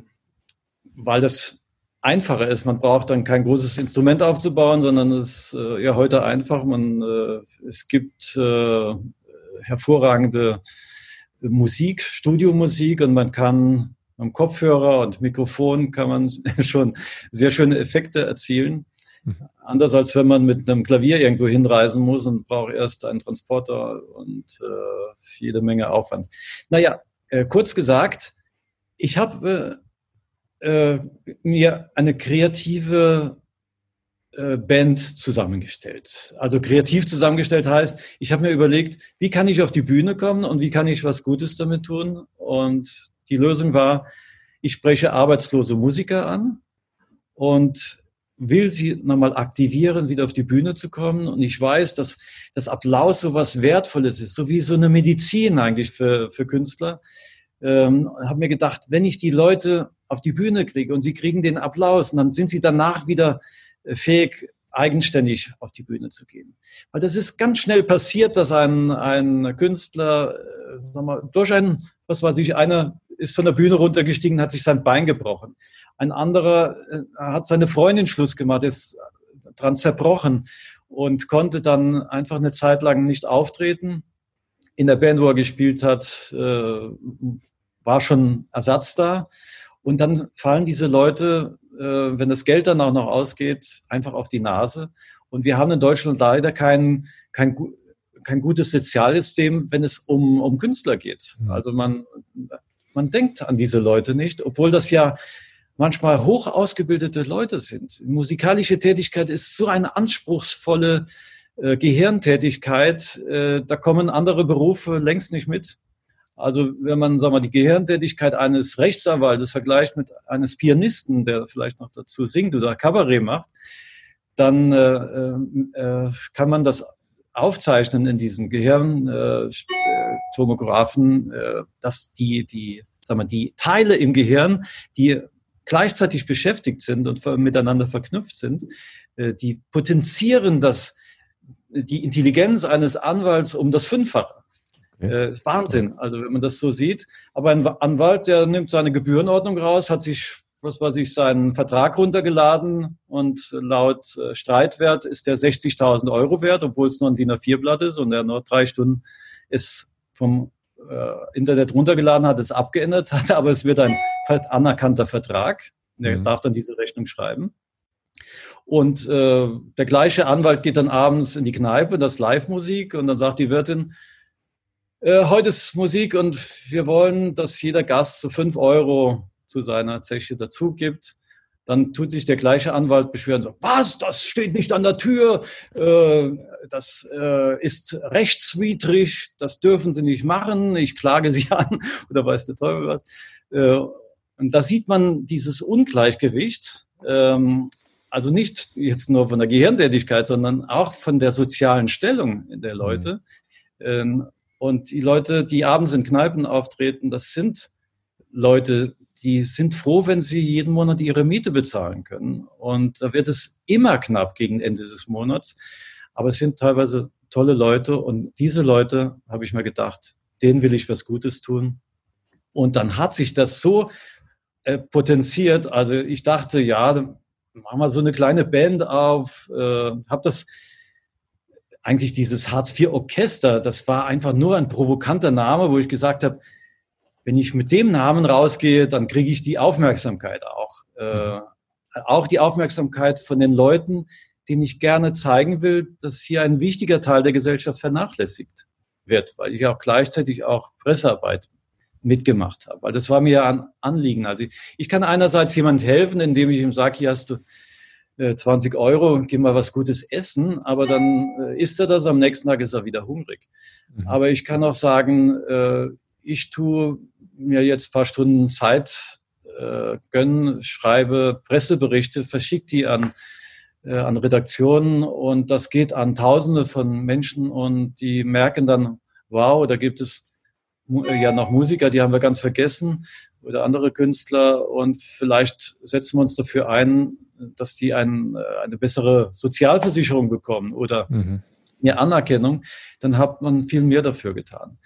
weil das einfacher ist. Man braucht dann kein großes Instrument aufzubauen, sondern es ist äh, ja heute einfach. Man, äh, es gibt äh, hervorragende Musik, Studiomusik und man kann am Kopfhörer und Mikrofon kann man schon sehr schöne Effekte erzielen. Mhm. Anders als wenn man mit einem Klavier irgendwo hinreisen muss und braucht erst einen Transporter und äh, jede Menge Aufwand. Naja, äh, kurz gesagt, ich habe äh, mir eine kreative äh, Band zusammengestellt. Also kreativ zusammengestellt heißt, ich habe mir überlegt, wie kann ich auf die Bühne kommen und wie kann ich was Gutes damit tun? Und die Lösung war, ich spreche arbeitslose Musiker an und will sie nochmal aktivieren, wieder auf die Bühne zu kommen. Und ich weiß, dass das Applaus so was Wertvolles ist, so wie so eine Medizin eigentlich für, für Künstler. Ähm, habe mir gedacht, wenn ich die Leute auf die Bühne kriege und sie kriegen den Applaus und dann sind sie danach wieder äh, fähig, eigenständig auf die Bühne zu gehen. Weil das ist ganz schnell passiert, dass ein, ein Künstler, äh, sag mal, durch ein, was weiß ich, einer ist von der Bühne runtergestiegen, hat sich sein Bein gebrochen. Ein anderer äh, hat seine Freundin Schluss gemacht, ist dran zerbrochen und konnte dann einfach eine Zeit lang nicht auftreten. In der Band, wo er gespielt hat, war schon Ersatz da. Und dann fallen diese Leute, äh, wenn das Geld dann auch noch ausgeht, einfach auf die Nase. Und wir haben in Deutschland leider kein, kein, kein gutes Sozialsystem, wenn es um, um Künstler geht. Also man, man denkt an diese Leute nicht, obwohl das ja manchmal hoch ausgebildete Leute sind. Musikalische Tätigkeit ist so eine anspruchsvolle äh, Gehirntätigkeit, äh, da kommen andere Berufe längst nicht mit. Also wenn man sagen wir, die Gehirntätigkeit eines Rechtsanwaltes vergleicht mit eines Pianisten, der vielleicht noch dazu singt oder Kabarett macht, dann äh, äh, kann man das aufzeichnen in diesen Gehirntomographen, äh, äh, dass die, die, sagen wir, die Teile im Gehirn, die gleichzeitig beschäftigt sind und miteinander verknüpft sind, äh, die potenzieren das, die Intelligenz eines Anwalts um das Fünffache. Äh, ist Wahnsinn, also wenn man das so sieht. Aber ein Anwalt, der nimmt seine Gebührenordnung raus, hat sich, was weiß ich, seinen Vertrag runtergeladen und laut äh, Streitwert ist der 60.000 Euro wert, obwohl es nur ein DIN A4-Blatt ist und er nur drei Stunden ist vom äh, Internet runtergeladen hat, es abgeändert hat, aber es wird ein anerkannter Vertrag. Er mhm. darf dann diese Rechnung schreiben. Und äh, der gleiche Anwalt geht dann abends in die Kneipe, das Live-Musik, und dann sagt die Wirtin, äh, heute ist Musik und wir wollen, dass jeder Gast so fünf Euro zu seiner Zeche dazu gibt. Dann tut sich der gleiche Anwalt beschweren, so, was, das steht nicht an der Tür, äh, das äh, ist rechtswidrig, das dürfen Sie nicht machen, ich klage Sie an oder weiß der Teufel was. Äh, und da sieht man dieses Ungleichgewicht, ähm, also nicht jetzt nur von der Gehirntätigkeit, sondern auch von der sozialen Stellung der Leute. Mhm. Ähm, und die Leute, die abends in Kneipen auftreten, das sind Leute, die sind froh, wenn sie jeden Monat ihre Miete bezahlen können. Und da wird es immer knapp gegen Ende des Monats. Aber es sind teilweise tolle Leute. Und diese Leute, habe ich mir gedacht, denen will ich was Gutes tun. Und dann hat sich das so äh, potenziert. Also ich dachte, ja, machen wir so eine kleine Band auf, äh, habe das eigentlich dieses Hartz-IV-Orchester, das war einfach nur ein provokanter Name, wo ich gesagt habe, wenn ich mit dem Namen rausgehe, dann kriege ich die Aufmerksamkeit auch. Äh, auch die Aufmerksamkeit von den Leuten, denen ich gerne zeigen will, dass hier ein wichtiger Teil der Gesellschaft vernachlässigt wird, weil ich auch gleichzeitig auch Pressearbeit mitgemacht habe. Weil das war mir ein Anliegen. Also ich, ich kann einerseits jemand helfen, indem ich ihm sage, hier hast du 20 äh, Euro, geh mal was Gutes essen, aber dann äh, isst er das, am nächsten Tag ist er wieder hungrig. Mhm. Aber ich kann auch sagen, äh, ich tue mir jetzt ein paar Stunden Zeit gönnen, schreibe Presseberichte, verschicke die an, an Redaktionen und das geht an Tausende von Menschen und die merken dann, wow, da gibt es ja noch Musiker, die haben wir ganz vergessen oder andere Künstler und vielleicht setzen wir uns dafür ein, dass die ein, äh, eine bessere Sozialversicherung bekommen oder mhm. mehr Anerkennung, dann hat man viel mehr dafür getan.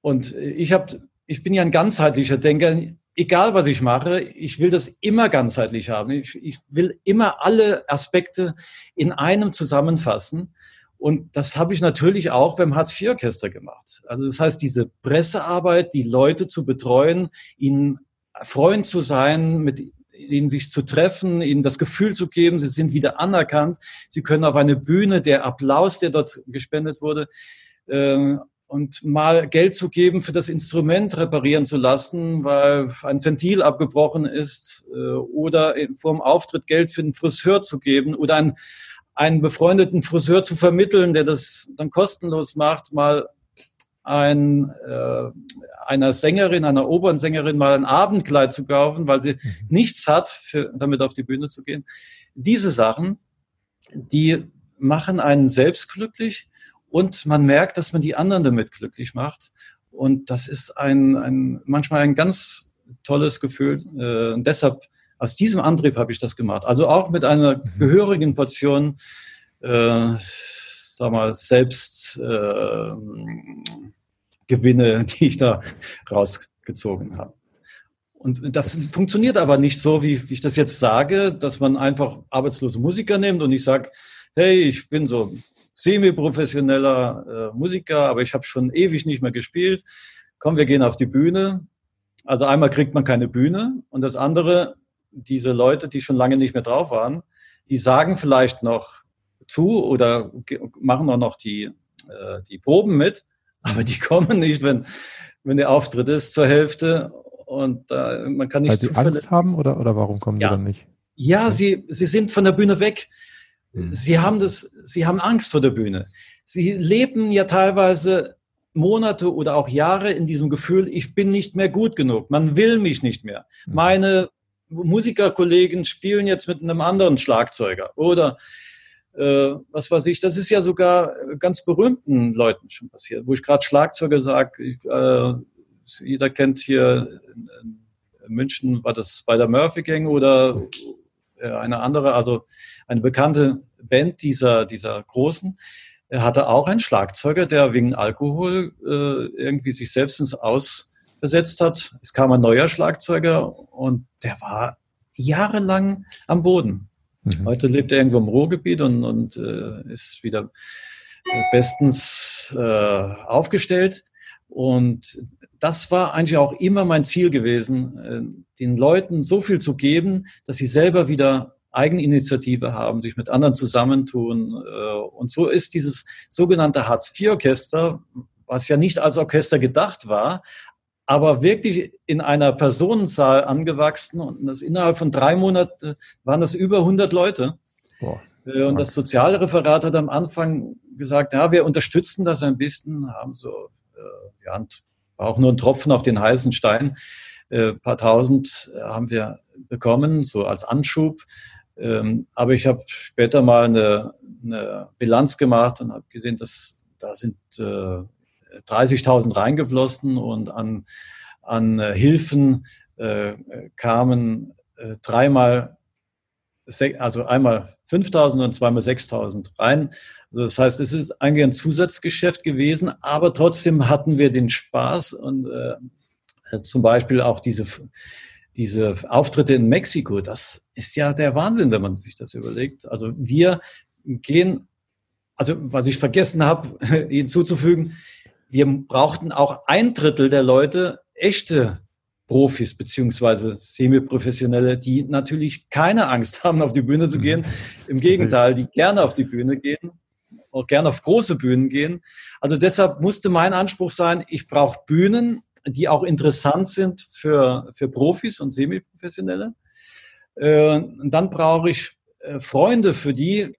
Und ich habe, ich bin ja ein ganzheitlicher Denker. Egal was ich mache, ich will das immer ganzheitlich haben. Ich, ich will immer alle Aspekte in einem zusammenfassen. Und das habe ich natürlich auch beim Hartz-IV-Orchester gemacht. Also das heißt, diese Pressearbeit, die Leute zu betreuen, ihnen Freund zu sein, mit ihnen sich zu treffen, ihnen das Gefühl zu geben, sie sind wieder anerkannt, sie können auf eine Bühne, der Applaus, der dort gespendet wurde, äh, und mal Geld zu geben für das Instrument reparieren zu lassen, weil ein Ventil abgebrochen ist, äh, oder vor dem Auftritt Geld für den Friseur zu geben oder einen, einen befreundeten Friseur zu vermitteln, der das dann kostenlos macht, mal ein, äh, einer Sängerin, einer Opernsängerin mal ein Abendkleid zu kaufen, weil sie mhm. nichts hat, für, damit auf die Bühne zu gehen. Diese Sachen, die machen einen selbst glücklich und man merkt, dass man die anderen damit glücklich macht. Und das ist ein, ein manchmal ein ganz tolles Gefühl. Äh, und deshalb, aus diesem Antrieb habe ich das gemacht. Also auch mit einer mhm. gehörigen Portion äh, sag mal, selbst äh, Gewinne, die ich da rausgezogen habe. Und das funktioniert aber nicht so, wie, ich das jetzt sage, dass man einfach arbeitslose Musiker nimmt und ich sage, hey, ich bin so semi-professioneller äh, Musiker, aber ich habe schon ewig nicht mehr gespielt. Komm, wir gehen auf die Bühne. Also einmal kriegt man keine Bühne und das andere, diese Leute, die schon lange nicht mehr drauf waren, die sagen vielleicht noch, zu oder machen auch noch die, äh, die Proben mit, aber die kommen nicht, wenn, wenn der Auftritt ist zur Hälfte und äh, man kann nicht Weil sie Angst haben oder, oder warum kommen ja. die dann nicht? Ja, sie, sie sind von der Bühne weg. Hm. Sie haben das, sie haben Angst vor der Bühne. Sie leben ja teilweise Monate oder auch Jahre in diesem Gefühl, ich bin nicht mehr gut genug. Man will mich nicht mehr. Hm. Meine Musikerkollegen spielen jetzt mit einem anderen Schlagzeuger oder äh, was weiß ich, das ist ja sogar ganz berühmten Leuten schon passiert, wo ich gerade Schlagzeuger sage, äh, jeder kennt hier in, in München, war das bei der Murphy Gang oder äh, eine andere, also eine bekannte Band dieser, dieser großen, er hatte auch einen Schlagzeuger, der wegen Alkohol äh, irgendwie sich selbst ins Aus versetzt hat. Es kam ein neuer Schlagzeuger und der war jahrelang am Boden. Mhm. Heute lebt er irgendwo im Ruhrgebiet und, und äh, ist wieder äh, bestens äh, aufgestellt. Und das war eigentlich auch immer mein Ziel gewesen, äh, den Leuten so viel zu geben, dass sie selber wieder Eigeninitiative haben, sich mit anderen zusammentun. Äh, und so ist dieses sogenannte Hartz-IV-Orchester, was ja nicht als Orchester gedacht war, aber wirklich in einer Personenzahl angewachsen und das innerhalb von drei Monaten waren das über 100 Leute. Boah. Äh, und das Sozialreferat hat am Anfang gesagt, ja, wir unterstützen das ein bisschen, haben so, äh, ja, auch nur ein Tropfen auf den heißen Stein. Äh, paar tausend haben wir bekommen, so als Anschub. Ähm, aber ich habe später mal eine, eine Bilanz gemacht und habe gesehen, dass da sind 30.000 reingeflossen und an, an äh, Hilfen äh, kamen äh, dreimal, also einmal 5.000 und zweimal 6.000 rein. Also das heißt, es ist eigentlich ein Zusatzgeschäft gewesen, aber trotzdem hatten wir den Spaß und äh, Äh, zum Beispiel auch diese, diese Auftritte in Mexiko, das ist ja der Wahnsinn, wenn man sich das überlegt. Also wir gehen, also was ich vergessen habe, hinzuzufügen, wir brauchten auch ein Drittel der Leute echte Profis beziehungsweise Semi-Professionelle, die natürlich keine Angst haben, auf die Bühne zu gehen. Im Gegenteil, die gerne auf die Bühne gehen, auch gerne auf große Bühnen gehen. Also deshalb musste mein Anspruch sein, ich brauche Bühnen, die auch interessant sind für, für Profis und Semi-Professionelle. Äh, und dann brauche ich äh, Freunde für die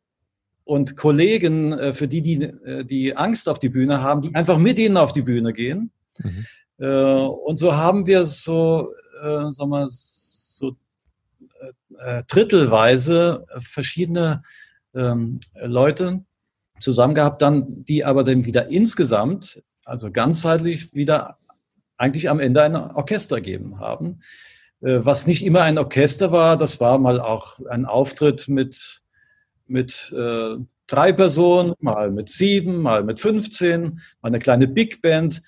und Kollegen, äh, für die, die die Angst auf die Bühne haben, die einfach mit ihnen auf die Bühne gehen. Mhm. Und so haben wir so, sagen wir, so drittelweise verschiedene ähm, Leute zusammen gehabt, dann, die aber dann wieder insgesamt, also ganzheitlich wieder eigentlich am Ende ein Orchester geben haben. Äh, was nicht immer ein Orchester war, das war mal auch ein Auftritt mit, mit äh, drei Personen, mal mit sieben, mal mit 15, mal eine kleine Big Band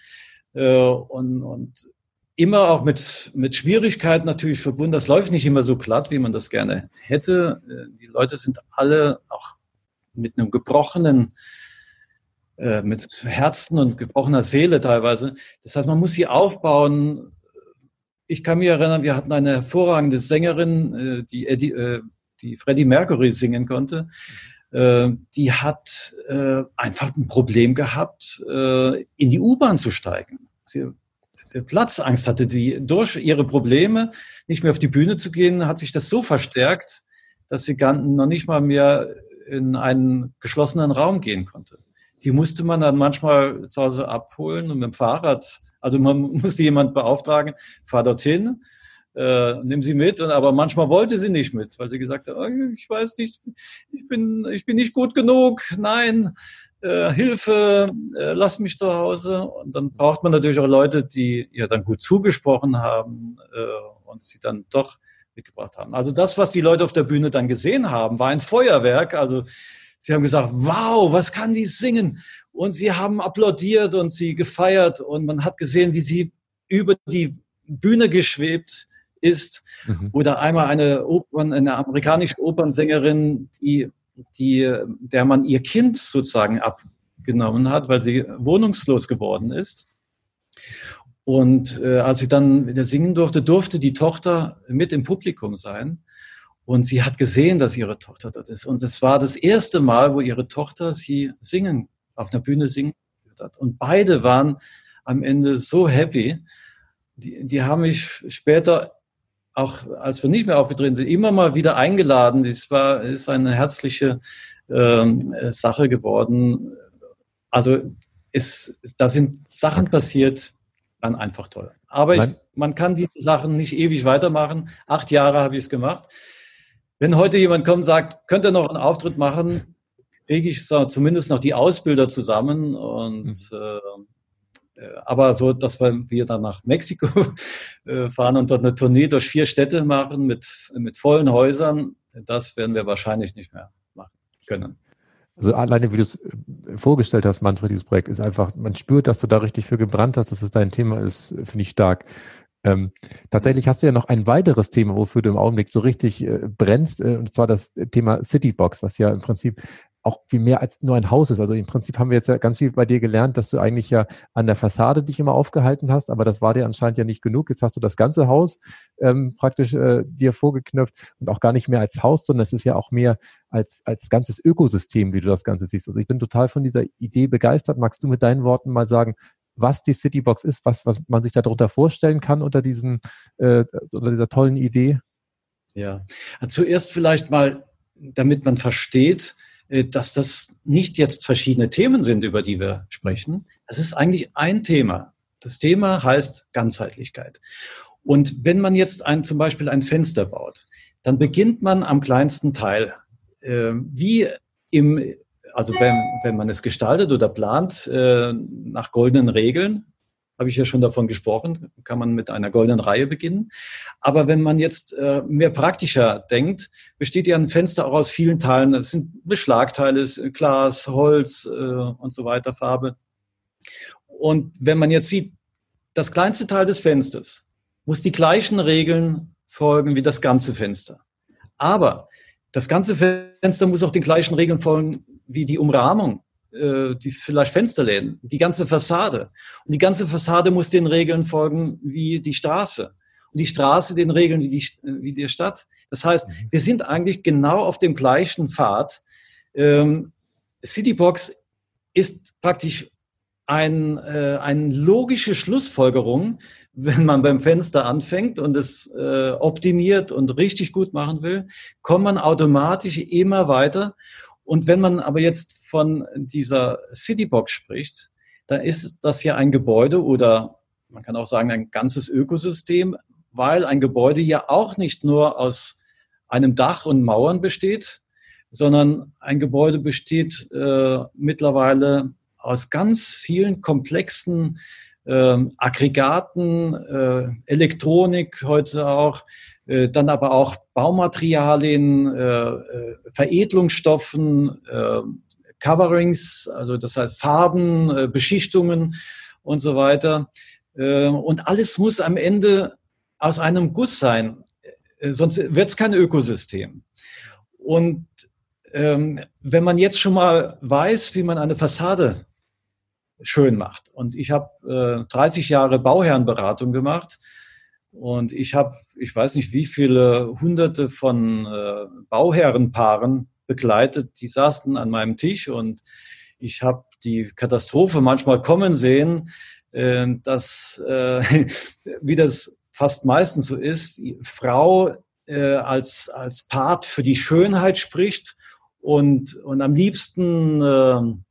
äh, und, und immer auch mit, mit Schwierigkeiten natürlich verbunden. Das läuft nicht immer so glatt, wie man das gerne hätte. Äh, die Leute sind alle auch mit einem gebrochenen äh, mit Herzen und gebrochener Seele teilweise. Das heißt, man muss sie aufbauen. Ich kann mich erinnern, wir hatten eine hervorragende Sängerin, äh, die, Eddie, die Freddie Mercury singen konnte. Die hat einfach ein Problem gehabt, in die U-Bahn zu steigen. Sie Platzangst hatte die durch ihre Probleme, nicht mehr auf die Bühne zu gehen, hat sich das so verstärkt, dass sie gar noch nicht mal mehr in einen geschlossenen Raum gehen konnte die musste man dann manchmal zu Hause abholen und mit dem Fahrrad, also man musste jemand beauftragen, fahr dorthin, äh, nimm sie mit, aber manchmal wollte sie nicht mit, weil sie gesagt hat, oh, ich weiß nicht, ich bin, ich bin nicht gut genug, nein, äh, Hilfe, äh, lass mich zu Hause. Und dann braucht man natürlich auch Leute, die ihr dann gut zugesprochen haben äh, und sie dann doch mitgebracht haben. Also das, was die Leute auf der Bühne dann gesehen haben, war ein Feuerwerk. Also Sie haben gesagt, wow, was kann die singen? Und sie haben applaudiert und sie gefeiert und man hat gesehen, wie sie über die Bühne geschwebt ist. Mhm. Oder einmal eine Opern, eine amerikanische Opernsängerin, die, die, der man ihr Kind sozusagen abgenommen hat, weil sie wohnungslos geworden ist. Und äh, als sie dann wieder singen durfte, durfte die Tochter mit im Publikum sein. Und sie hat gesehen, dass ihre Tochter dort ist. Und es war das erste Mal, wo ihre Tochter sie singen, auf der Bühne singen hat. Und beide waren am Ende so happy. Die, die haben mich später, auch als wir nicht mehr aufgetreten sind, immer mal wieder eingeladen. Das war, ist eine herzliche ähm, Sache geworden. Also es, da sind Sachen passiert, waren einfach toll. Aber ich, man kann diese Sachen nicht ewig weitermachen. Acht Jahre habe ich es gemacht. Wenn heute jemand kommt und sagt, könnt ihr noch einen Auftritt machen, kriege ich so, zumindest noch die Ausbilder zusammen und mhm. äh aber so, dass wir dann nach Mexiko äh, fahren und dort eine Tournee durch vier Städte machen mit, mit vollen Häusern, das werden wir wahrscheinlich nicht mehr machen können. Also alleine, wie du es äh, vorgestellt hast, Manfred, dieses Projekt ist einfach, man spürt, dass du da richtig für gebrannt hast, dass es dein Thema ist, finde ich stark. Ähm, tatsächlich hast du ja noch ein weiteres Thema, wofür du im Augenblick so richtig äh, brennst, äh, und zwar das Thema Citybox, was ja im Prinzip auch viel mehr als nur ein Haus ist. Also im Prinzip haben wir jetzt ja ganz viel bei dir gelernt, dass du eigentlich ja an der Fassade dich immer aufgehalten hast, aber das war dir anscheinend ja nicht genug. Jetzt hast du das ganze Haus ähm, praktisch äh, dir vorgeknüpft und auch gar nicht mehr als Haus, sondern es ist ja auch mehr als, als ganzes Ökosystem, wie du das Ganze siehst. Also ich bin total von dieser Idee begeistert. Magst du mit deinen Worten mal sagen, was die Citybox ist, was, was man sich darunter vorstellen kann unter diesem, äh, unter dieser tollen Idee? Ja, zuerst vielleicht mal, damit man versteht, dass das nicht jetzt verschiedene Themen sind, über die wir sprechen. Das ist eigentlich ein Thema. Das Thema heißt Ganzheitlichkeit. Und wenn man jetzt ein, zum Beispiel ein Fenster baut, dann beginnt man am kleinsten Teil. Äh, wie im also wenn, wenn man es gestaltet oder plant äh, nach goldenen Regeln, habe ich ja schon davon gesprochen, kann man mit einer goldenen Reihe beginnen. Aber wenn man jetzt äh, mehr praktischer denkt, besteht ja ein Fenster auch aus vielen Teilen. Es sind Beschlagteile, Glas, Holz äh, und so weiter, Farbe. Und wenn man jetzt sieht, das kleinste Teil des Fensters muss die gleichen Regeln folgen wie das ganze Fenster. Aber das ganze Fenster muss auch den gleichen Regeln folgen wie die Umrahmung, äh, die vielleicht Fensterläden, die ganze Fassade. Und die ganze Fassade muss den Regeln folgen wie die Straße. Und die Straße den Regeln wie die, wie die Stadt. Das heißt, mhm. wir sind eigentlich genau auf dem gleichen Pfad. Ähm, Citybox ist praktisch ein, äh, eine logische Schlussfolgerung, wenn man beim Fenster anfängt und es äh, optimiert und richtig gut machen will, kommt man automatisch immer weiter. Und wenn man aber jetzt von dieser Citybox spricht, dann ist das ja ein Gebäude oder man kann auch sagen ein ganzes Ökosystem, weil ein Gebäude ja auch nicht nur aus einem Dach und Mauern besteht, sondern ein Gebäude besteht äh, mittlerweile aus ganz vielen komplexen äh, Aggregaten, äh, Elektronik heute auch, äh, dann aber auch Baumaterialien, äh, äh, Veredelungsstoffen, äh, Coverings, also das heißt Farben, äh, Beschichtungen und so weiter. Äh, und alles muss am Ende aus einem Guss sein, sonst wird es kein Ökosystem. Und ähm, wenn man jetzt schon mal weiß, wie man eine Fassade schön macht. Und ich habe äh, 30 Jahre Bauherrenberatung gemacht und ich habe, ich weiß nicht, wie viele hunderte von äh, Bauherrenpaaren begleitet, die saßen an meinem Tisch und ich habe die Katastrophe manchmal kommen sehen, äh, dass, äh, wie das fast meistens so ist, Frau äh, als, als Part für die Schönheit spricht und, und am liebsten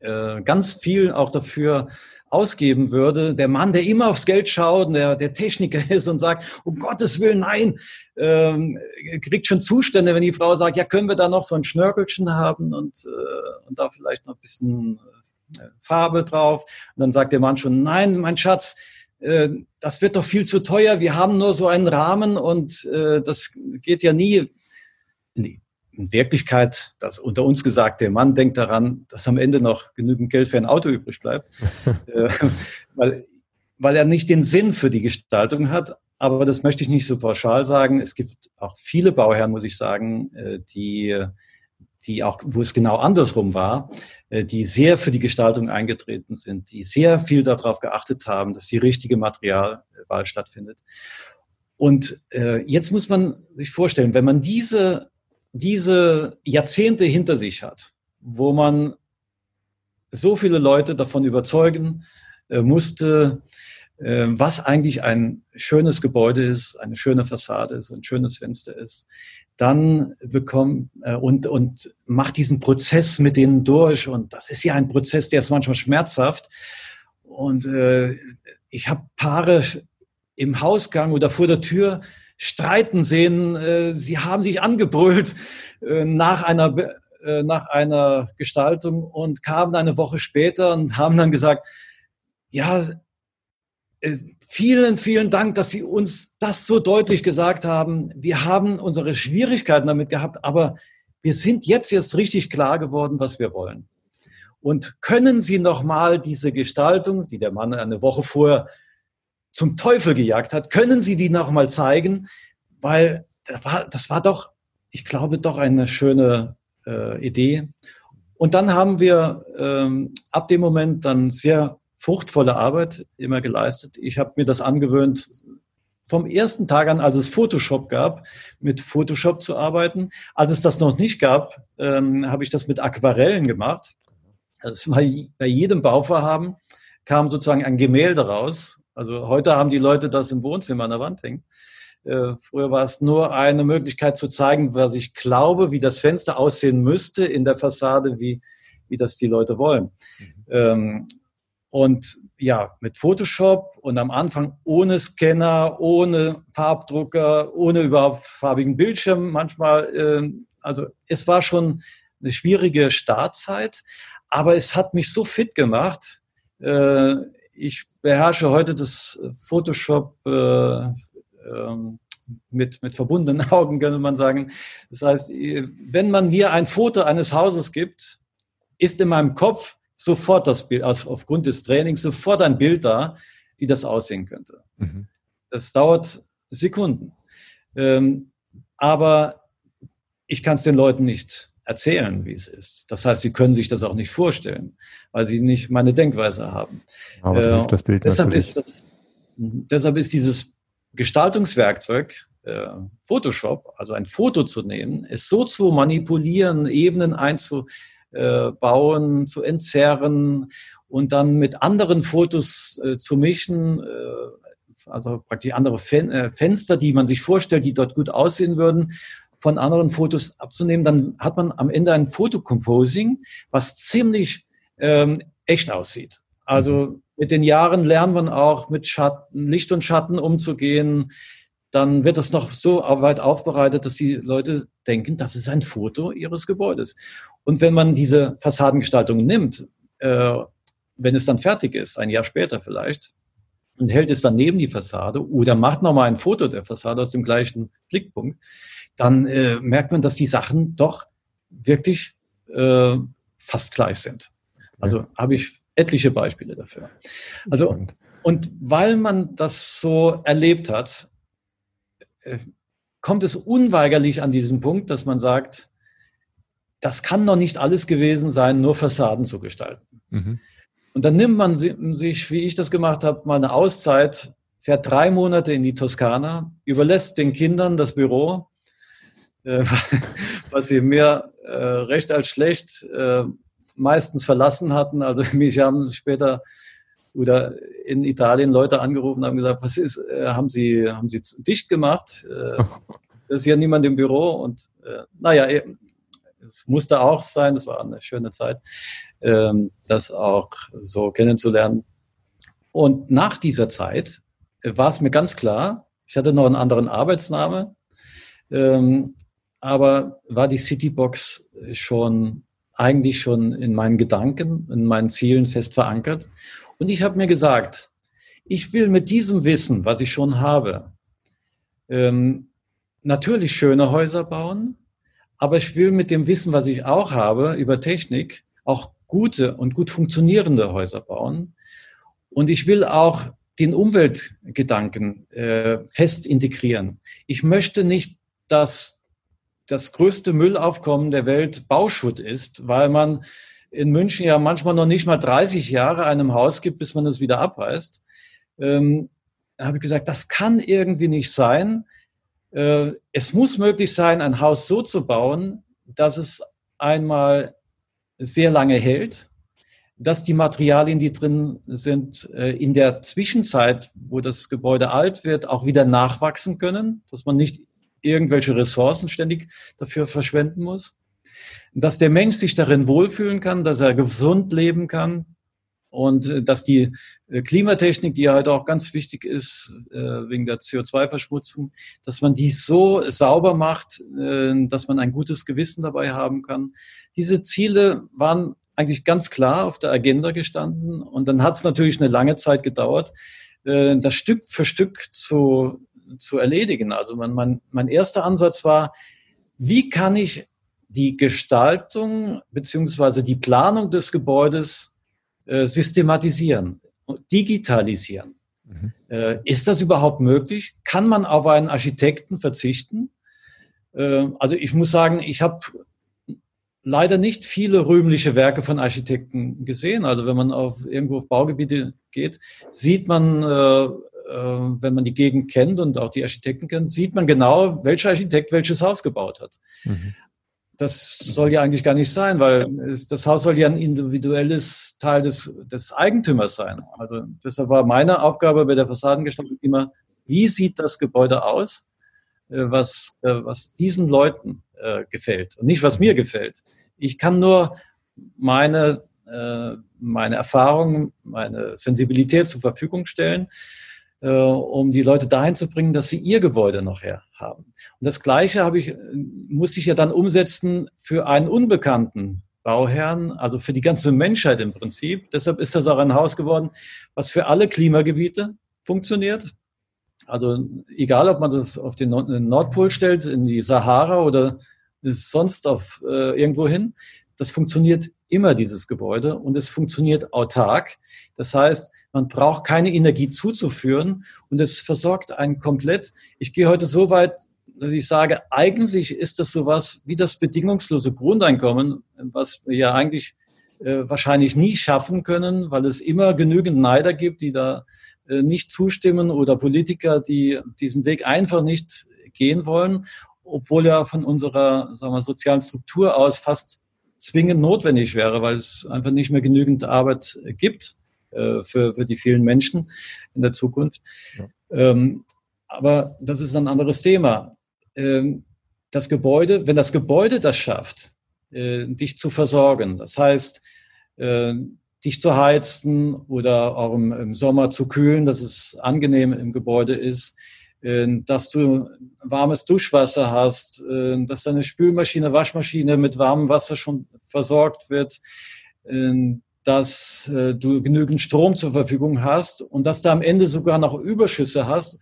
äh, ganz viel auch dafür ausgeben würde. Der Mann, der immer aufs Geld schaut, der, der Techniker ist und sagt, um Gottes Willen, nein, ähm, kriegt schon Zustände, wenn die Frau sagt, ja, können wir da noch so ein Schnörkelchen haben und, äh, und da vielleicht noch ein bisschen äh, Farbe drauf. Und dann sagt der Mann schon, nein, mein Schatz, äh, das wird doch viel zu teuer. Wir haben nur so einen Rahmen und äh, das geht ja nie. Nee in Wirklichkeit, das unter uns gesagt, der Mann denkt daran, dass am Ende noch genügend Geld für ein Auto übrig bleibt, äh, weil, weil er nicht den Sinn für die Gestaltung hat. Aber das möchte ich nicht so pauschal sagen. Es gibt auch viele Bauherren, muss ich sagen, äh, die, die auch, wo es genau andersrum war, äh, die sehr für die Gestaltung eingetreten sind, die sehr viel darauf geachtet haben, dass die richtige Materialwahl stattfindet. Und äh, jetzt muss man sich vorstellen, wenn man diese diese Jahrzehnte hinter sich hat, wo man so viele Leute davon überzeugen äh, musste, äh, was eigentlich ein schönes Gebäude ist, eine schöne Fassade ist, ein schönes Fenster ist, dann bekommt äh, und, und macht diesen Prozess mit denen durch. Und das ist ja ein Prozess, der ist manchmal schmerzhaft. Und äh, ich habe Paare im Hausgang oder vor der Tür streiten sehen. Äh, sie haben sich angebrüllt äh, nach einer, äh, nach einer Gestaltung und kamen eine Woche später und haben dann gesagt, ja, vielen, vielen Dank, dass Sie uns das so deutlich gesagt haben. Wir haben unsere Schwierigkeiten damit gehabt, aber wir sind jetzt jetzt richtig klar geworden, was wir wollen. Und können Sie noch mal diese Gestaltung, die der Mann eine Woche vorher zum Teufel gejagt hat. Können Sie die noch mal zeigen? Weil das war, das war doch, ich glaube, doch eine schöne äh, Idee. Und dann haben wir ähm, ab dem Moment dann sehr fruchtvolle Arbeit immer geleistet. Ich habe mir das angewöhnt, vom ersten Tag an, als es Photoshop gab, mit Photoshop zu arbeiten. Als es das noch nicht gab, ähm, habe ich das mit Aquarellen gemacht. Also bei jedem Bauvorhaben kam sozusagen ein Gemälde raus also heute haben die Leute das im Wohnzimmer an der Wand hängen. Äh, früher war es nur eine Möglichkeit zu zeigen, was ich glaube, wie das Fenster aussehen müsste in der Fassade, wie, wie das die Leute wollen. Mhm. Ähm, und ja, mit Photoshop und am Anfang ohne Scanner, ohne Farbdrucker, ohne überhaupt farbigen Bildschirm manchmal. Äh, also es war schon eine schwierige Startzeit, aber es hat mich so fit gemacht. Äh, ich beherrsche heute das Photoshop äh, ähm, mit, mit verbundenen Augen, könnte man sagen. Das heißt, wenn man mir ein Foto eines Hauses gibt, ist in meinem Kopf sofort das Bild, also aufgrund des Trainings sofort ein Bild da, wie das aussehen könnte. Mhm. Das dauert Sekunden. Ähm, aber ich kann es den Leuten nicht erzählen, wie es ist. Das heißt, sie können sich das auch nicht vorstellen, weil sie nicht meine Denkweise haben. Aber äh, das Bild deshalb, ist das, deshalb ist dieses Gestaltungswerkzeug äh, Photoshop, also ein Foto zu nehmen, es so zu manipulieren, Ebenen einzubauen, zu entzerren und dann mit anderen Fotos äh, zu mischen, äh, also praktisch andere Fen äh, Fenster, die man sich vorstellt, die dort gut aussehen würden, von anderen Fotos abzunehmen, dann hat man am Ende ein Fotocomposing, was ziemlich ähm, echt aussieht. Also mhm. mit den Jahren lernt man auch mit Schatten, Licht und Schatten umzugehen. Dann wird das noch so weit aufbereitet, dass die Leute denken, das ist ein Foto ihres Gebäudes. Und wenn man diese Fassadengestaltung nimmt, äh, wenn es dann fertig ist, ein Jahr später vielleicht, und hält es dann neben die Fassade oder macht nochmal ein Foto der Fassade aus dem gleichen Blickpunkt, dann äh, merkt man, dass die Sachen doch wirklich äh, fast gleich sind. Also ja. habe ich etliche Beispiele dafür. Also, und weil man das so erlebt hat, äh, kommt es unweigerlich an diesen Punkt, dass man sagt, das kann noch nicht alles gewesen sein, nur Fassaden zu gestalten. Mhm. Und dann nimmt man sich, wie ich das gemacht habe, mal eine Auszeit, fährt drei Monate in die Toskana, überlässt den Kindern das Büro, äh, was sie mehr äh, recht als schlecht äh, meistens verlassen hatten. Also mich haben später oder in Italien Leute angerufen und haben gesagt, was ist, äh, haben Sie, haben Sie dicht gemacht? Äh, ist ja niemand im Büro und äh, naja, es musste auch sein, das war eine schöne Zeit, ähm, das auch so kennenzulernen. Und nach dieser Zeit war es mir ganz klar, ich hatte noch einen anderen Arbeitsname, ähm, aber war die Citybox schon eigentlich schon in meinen Gedanken, in meinen Zielen fest verankert. Und ich habe mir gesagt, ich will mit diesem Wissen, was ich schon habe, ähm, natürlich schöne Häuser bauen, aber ich will mit dem Wissen, was ich auch habe über Technik, auch gute und gut funktionierende Häuser bauen. Und ich will auch den Umweltgedanken äh, fest integrieren. Ich möchte nicht, dass das größte Müllaufkommen der Welt Bauschutt ist, weil man in München ja manchmal noch nicht mal 30 Jahre einem Haus gibt, bis man es wieder abreißt. Ähm, da habe ich gesagt, das kann irgendwie nicht sein. Äh, es muss möglich sein, ein Haus so zu bauen, dass es einmal sehr lange hält, dass die Materialien, die drin sind, äh, in der Zwischenzeit, wo das Gebäude alt wird, auch wieder nachwachsen können, dass man nicht irgendwelche Ressourcen ständig dafür verschwenden muss, dass der Mensch sich darin wohlfühlen kann, dass er gesund leben kann, und äh, dass die äh, Klimatechnik, die ja heute auch ganz wichtig ist äh, wegen der CO2-Verschmutzung, dass man die so sauber macht, dass man ein gutes Gewissen dabei haben kann. Diese Ziele waren eigentlich ganz klar auf der Agenda gestanden und dann hat es natürlich eine lange Zeit gedauert, das Stück für Stück zu, zu erledigen. Also mein, mein, mein erster Ansatz war, wie kann ich die Gestaltung beziehungsweise die Planung des Gebäudes äh, systematisieren, digitalisieren. Mhm. Äh, ist das überhaupt möglich? Kann man auf einen Architekten verzichten? Äh, also ich muss sagen, ich habe leider nicht viele rühmliche Werke von Architekten gesehen. Also wenn man auf irgendwo auf Baugebiete geht, sieht man, äh, wenn man die Gegend kennt und auch die Architekten kennt, sieht man genau, welcher Architekt welches Haus gebaut hat. Mhm das soll ja eigentlich gar nicht sein, weil das Haus soll ja ein individuelles Teil des, des Eigentümers sein. Also deshalb war meine Aufgabe bei der Fassadengestaltung immer, wie sieht das Gebäude aus, äh, was, äh, was diesen Leuten äh, gefällt und nicht, was mir gefällt. Ich kann nur meine, meine Erfahrung, meine Sensibilität zur Verfügung stellen äh, um die Leute dahin zu bringen, dass sie ihr Gebäude noch her haben. Und das Gleiche habe ich, musste ich ja dann umsetzen für einen unbekannten Bauherrn, also für die ganze Menschheit im Prinzip. Deshalb ist das auch ein Haus geworden, was für alle Klimagebiete funktioniert. Also egal, ob man das auf den Nordpol stellt, in die Sahara oder sonst auf äh, irgendwo hin, das funktioniert immer, dieses Gebäude, und es funktioniert autark. Das heißt, man braucht keine Energie zuzuführen und es versorgt einen komplett. Ich gehe heute so weit, dass ich sage, eigentlich ist das sowas wie das bedingungslose Grundeinkommen, was wir ja eigentlich äh, wahrscheinlich nie schaffen können, weil es immer genügend Neider gibt, die da äh, nicht zustimmen oder Politiker, die diesen Weg einfach nicht gehen wollen, obwohl er von unserer sagen wir, sozialen Struktur aus fast zwingend notwendig wäre, weil es einfach nicht mehr genügend Arbeit gibt äh, für, für die vielen Menschen in der Zukunft. Ja. Ähm, aber das ist ein anderes Thema. Ähm, das Gebäude, wenn das Gebäude das schafft, äh, dich zu versorgen, das heißt, äh, dich zu heizen oder auch im, im, Sommer zu kühlen, dass es angenehm im Gebäude ist, äh, dass du warmes Duschwasser hast, äh, dass deine Spülmaschine, Waschmaschine mit warmem Wasser schon versorgt wird, äh, dass äh, du genügend Strom zur Verfügung hast und dass du am Ende sogar noch Überschüsse hast.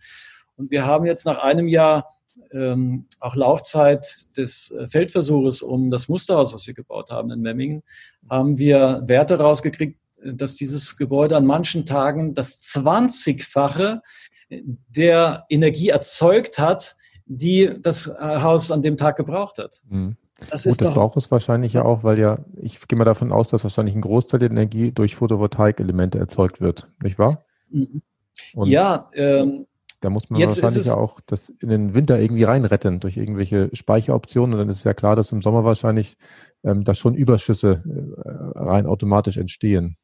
Und wir haben jetzt nach einem Jahr ähm, auch Laufzeit des äh, Feldversuches um das Musterhaus, was wir gebaut haben in Memmingen, haben wir Werte rausgekriegt, dass dieses Gebäude an manchen Tagen das 20-fache der Energie erzeugt hat, die das Haus an dem Tag gebraucht hat. Mhm. Das Gut, das braucht es wahrscheinlich ja auch, weil ja, ich gehe mal davon aus, dass wahrscheinlich ein Großteil der Energie durch Photovoltaik-Elemente erzeugt wird, nicht wahr? Mhm. ja, ähm, da muss man wahrscheinlich ja auch das in den Winter irgendwie reinretten durch irgendwelche Speicheroptionen. Und dann ist ja klar, dass im Sommer wahrscheinlich ähm, da schon Überschüsse äh, rein automatisch entstehen.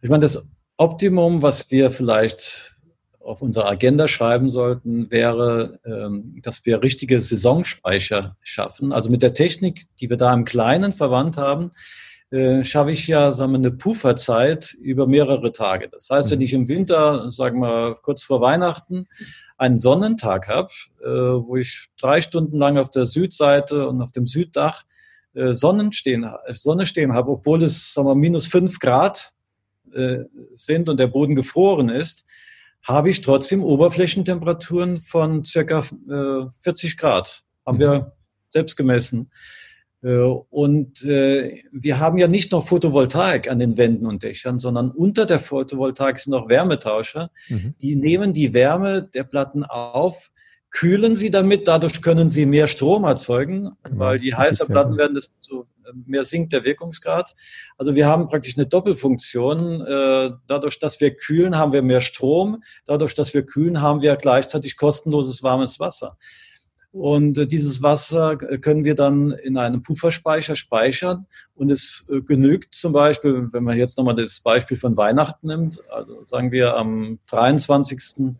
Ich meine, das Optimum, was wir vielleicht auf unsere Agenda schreiben sollten, wäre, ähm, dass wir richtige Saisonspeicher schaffen. Also mit der Technik, die wir da im Kleinen verwandt haben, äh, schaffe ich ja sagen wir, eine Pufferzeit über mehrere Tage. Das heißt, wenn mhm. ich im Winter, sagen wir kurz vor Weihnachten, einen Sonnentag habe, äh, wo ich drei Stunden lang auf der Südseite und auf dem Süddach äh, Sonnen stehen, Sonne stehen habe, obwohl es sagen wir, minus fünf Grad sind und der Boden gefroren ist, habe ich trotzdem Oberflächentemperaturen von circa 40 Grad. Haben mhm. wir selbst gemessen. Äh, und äh, wir haben ja nicht noch Photovoltaik an den Wänden und Dächern, sondern unter der Photovoltaik sind noch Wärmetauscher. Mhm. Die nehmen die Wärme der Platten auf, kühlen sie damit, dadurch können sie mehr Strom erzeugen, genau. weil die heißer Platten werden, desto äh, mehr sinkt der Wirkungsgrad. Also wir haben praktisch eine Doppelfunktion. Dadurch, dass wir kühlen, haben wir mehr Strom. Dadurch, dass wir kühlen, haben wir gleichzeitig kostenloses warmes Wasser. Und äh, dieses Wasser können wir dann in einem Pufferspeicher speichern. Und es äh, genügt zum Beispiel, wenn man jetzt nochmal das Beispiel von Weihnachten nimmt, also sagen wir am 23.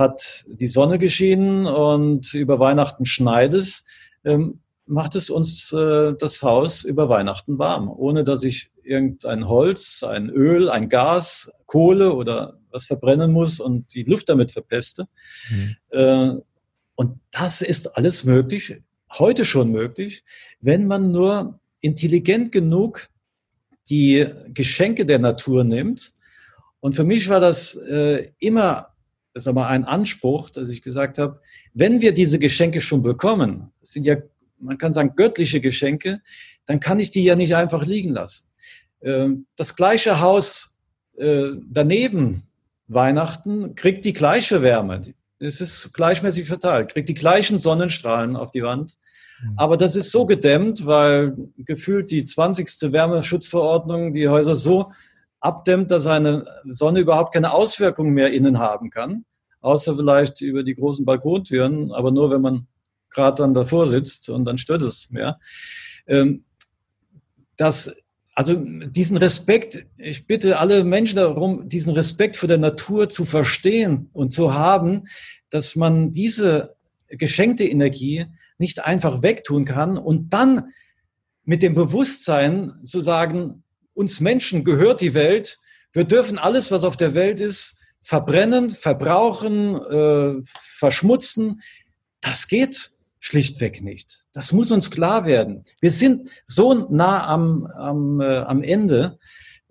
hat die Sonne geschienen und über Weihnachten schneit es, ähm, macht es uns äh, das Haus über Weihnachten warm, ohne dass ich irgendein Holz, ein Öl, ein Gas, Kohle oder was verbrennen muss und die Luft damit verpeste. Mhm. Und das ist alles möglich, heute schon möglich, wenn man nur intelligent genug die Geschenke der Natur nimmt. Und für mich war das äh, immer das ist aber ein Anspruch, dass ich gesagt habe, wenn wir diese Geschenke schon bekommen, das sind ja, man kann sagen, göttliche Geschenke, dann kann ich die ja nicht einfach liegen lassen. Ähm, das gleiche Haus äh, daneben, Weihnachten, kriegt die gleiche Wärme es ist gleichmäßig verteilt, kriegt die gleichen Sonnenstrahlen auf die Wand. Mhm. Aber das ist so gedämmt, weil gefühlt die 20. Wärmeschutzverordnung die Häuser so abdämmt, dass eine Sonne überhaupt keine Auswirkungen mehr innen haben kann. Außer vielleicht über die großen Balkontüren, aber nur wenn man gerade dann davor sitzt und dann stört es mehr. Ähm, das also diesen Respekt, ich bitte alle Menschen darum, diesen Respekt vor der Natur zu verstehen und zu haben, dass man diese geschenkte Energie nicht einfach wegtun kann und dann mit dem Bewusstsein zu sagen, uns Menschen gehört die Welt, wir dürfen alles, was auf der Welt ist, verbrennen, verbrauchen, äh, verschmutzen. Das geht schlichtweg nicht. Das muss uns klar werden. Wir sind so nah am, am, äh, am Ende